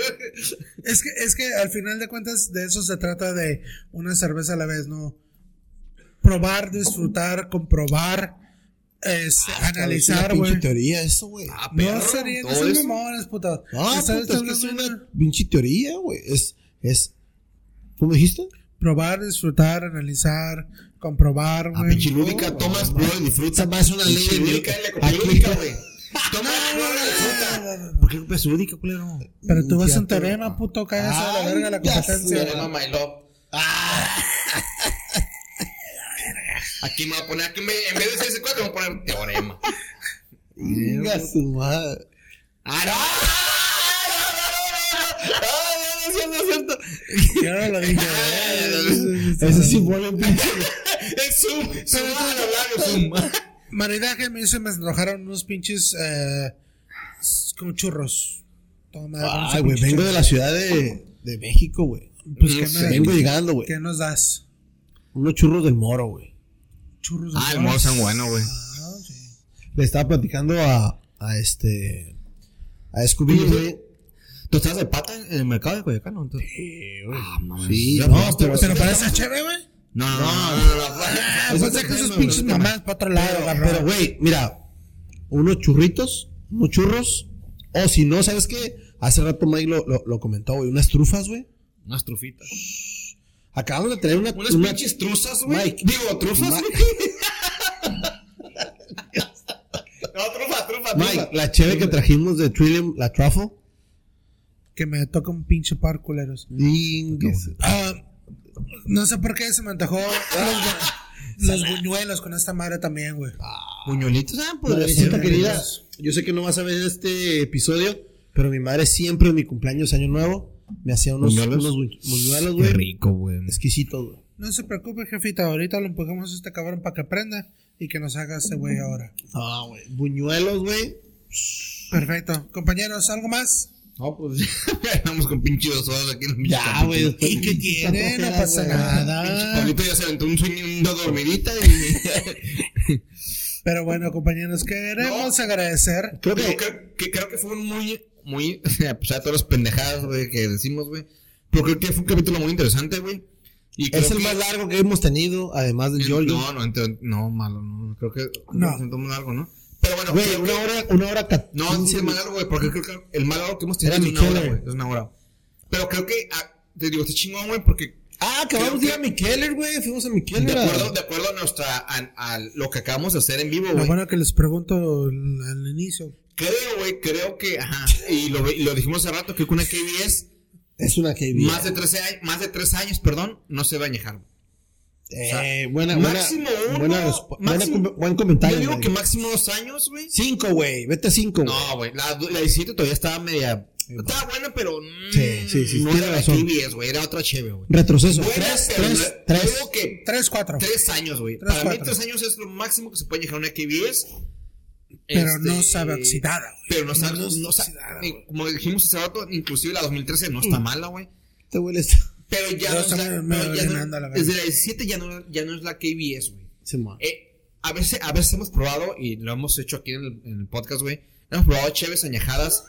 Es que, es que al final de cuentas de eso se trata de una cerveza a la vez, ¿no? Probar, disfrutar, comprobar, este, analizar, Es una güey. pinche teoría eso, güey. Ah, No perro, sería, no todo son mamones, puta. Ah, puta, es que estás es una pinche teoría, güey. Es, es, ¿cómo dijiste? Probar, disfrutar, analizar, comprobar, Ah, güey. pinche lúdica, tomas, prueba y disfruta. Más es una ley de lúdica, lúdica, güey. Toma, No, y no, disfruta. no, no. ¿Por qué copias lúdica, culero? Pero tú vas Ya un te- teorema, puto, cállate a la verga la competencia. My Love. [laughs] Aquí me voy a poner, aquí me, en vez de 6 4 me voy a poner teorema. Venga su madre. ¡Ah, no lo dije. Ese sí pone [laughs] un pinche. Es Zoom, Zoom. Maridaje me hizo me antojaron unos pinches eh, como churros. Toma, unos Ay, güey, vengo de la ciudad de, de México, güey. Pues, No ¿qué sé. me- Vengo llegando, güey. ¿Qué nos das? Unos churros del moro, güey. Churros de Ah, el moro son bueno, güey. Ah, sí. Le estaba platicando a, a este. A Scooby, güey. ¿Tú estás de pata en el mercado de Coyacán, no? Ah, mames. Sí, no, pero- güey. Pero parece chévere, güey. No, no, no, no, no, que esos pinches güey. mamás para otro lado, Pero, güey, mira. Unos churritos, unos churros. O si no, ¿sabes qué? Hace rato Mike lo, lo, lo comentó, güey. Unas trufas, güey. Unas trufitas. Acabamos de tener una. Unas una- pinches truzas, güey. Mike. Digo, trufas, Ma- güey. [laughs] No, trufa, trufa, Mike, trufa. la cheve que trajimos de Trillium, la truffle. Que me toca un pinche par culeros. Dingues. Ah, no sé por qué se me antojó los, los buñuelos con esta madre también, güey. Buñuelitos, ah, Madrecita ser, Pues, querida, yo sé que no vas a ver este episodio, pero mi madre siempre en mi cumpleaños año nuevo me hacía unos ¿Buñuelos? unos bu- buñuelos, Qué güey. rico, güey. Exquisitos, güey. No se preocupe, jefita. Ahorita lo empujamos a este cabrón para que aprenda y que nos haga este güey ahora. Ah, güey. Buñuelos, güey. Perfecto. Compañeros, ¿algo más? No, pues [laughs] vamos con pinches dos horas aquí en el Ya, güey. ¿Y qué tiene? No pasa nada. Pablito ya se aventó un sueño, una dormidita y... [laughs] Pero bueno, compañeros, queremos agradecer. Creo que creo, que creo que fue un muy, muy, [laughs] a pesar de todas las pendejadas, güey, que decimos, güey. Pero creo que fue un capítulo muy interesante, güey. Y es el que- más largo que hemos tenido, además del Yoli. No, no, no, malo, no. Creo que No. no. sentó muy largo, ¿no? Pero bueno, Güey, una que- hora, una hora No, es más minutos. largo, güey, porque creo que el más largo que hemos tenido es una hora, güey. Es una hora. Pero creo que, ah, te digo, está chingón, güey, porque Ah, acabamos de ir a Mikeller, güey. Fuimos a Mikeller. de acuerdo, de acuerdo a nuestra, a, a lo que acabamos de hacer en vivo, Lo güey. bueno que les pregunto al al inicio. Creo, güey, creo que, ajá, y lo, y lo dijimos hace rato, que una KBS, Es una KB. más de 13 años, más de tres años, perdón, no se va a añejar, güey. Eh, buena, máximo uno, buena, respu- buena máximo- buen comentario. Yo digo que máximo dos años, güey. Cinco, güey. Vete a cinco. No, güey. La, la 17 todavía estaba media. Estaba buena, pero. mm, Sí, sí, sí, No era razón. la KBS, güey. Era otra chévere, güey. Retroceso. Buena, tres, pero tres, no- tres. Yo digo que 3, 4. tres años, güey. Tres, Para mí, cuatro. tres años es lo máximo que se puede llegar a una KBS. Pero Este, no sabe oxidada, güey. Pero no sabe, No no, está sabe- oxidada, güey. como dijimos hace rato, inclusive la 2013 no está mala, güey. Este güey le está. Pero ya no, es la- ya no- desde la 17 ya no, ya no es la KBS, güey. Ma- Eh, a veces, a veces hemos probado, y lo hemos hecho aquí en el, en el podcast, güey. Hemos probado cheves añejadas.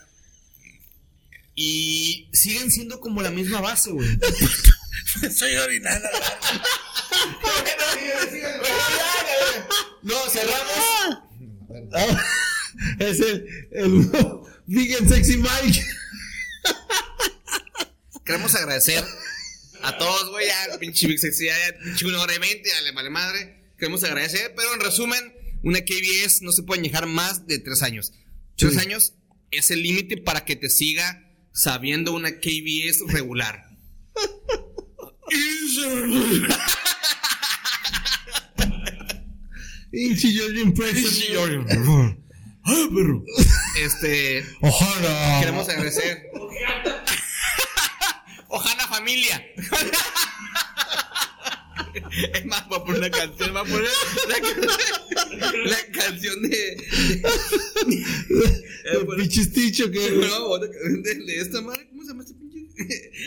Y siguen siendo como la misma base, güey. [laughs] Estoy orinando. no, cerramos. Ah, es el, el Big and Sexy Mike. Queremos agradecer a todos, güey. Ya, pinche Big Sexy, ya, ya, pinche una hora y veinte, ya le vale madre. Queremos agradecer, pero en resumen, una KBS no se puede añejar más de tres años. Tres Sí. años es el límite para que te siga sabiendo una KBS regular. Este, Ojalá. queremos agradecer. Familia. Es más, voy a poner una canción, voy a poner la, la canción de. El pinche sticho que. No, de, de esta madre, ¿cómo se llama este pinche?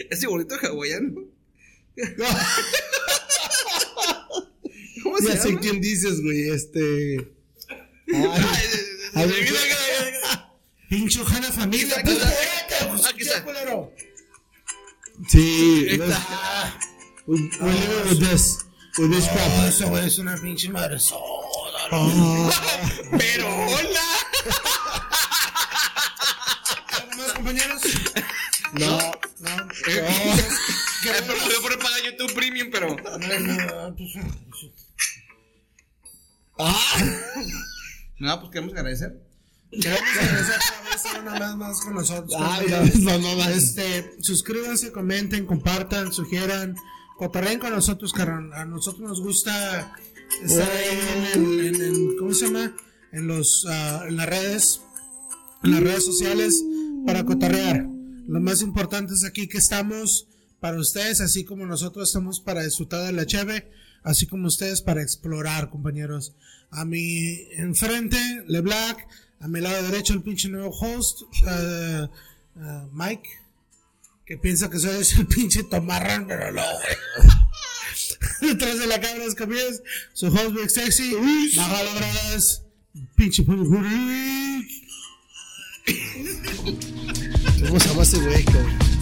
[laughs] Ese bonito hawaiano. [laughs] ¿Cómo se Ya sé llama? quién dices, güey. Este. Ay, Ay, se- a se- ver, se- Pinche Ojana familia. Aquí está, aquí está. Sí. We, we live with this. With this Oh, crap. ese güey es una pinche madre. Ah, Pero hola. ¿Algo más, compañeros? no. No. Eh, a poner pagar YouTube Premium, pero. No, no, pues, Ah. [laughs] No, pues queremos agradecer. Queremos agradecer otra vez una vez más con nosotros. Ah, no, no, no, Este, suscríbanse, comenten, compartan, sugieran, cotorreen con nosotros, carnal. A nosotros nos gusta estar ahí en, el- en el- ¿cómo se llama? En los, ah, en las redes, en las redes sociales para cotorrear. Lo más importante es aquí que estamos para ustedes, así como nosotros estamos para disfrutar de la cheve, así como ustedes para explorar, compañeros. A mi enfrente, LeBlack, a mi lado derecho el pinche nuevo host, ah, ah, Mike, que piensa que soy el pinche tomarran, pero no. [laughs] Detrás de la cámara de Escamillas, su host Big Sexy, bájalo, brothers, pinche ¿Cómo se llama ese güey, cabrón?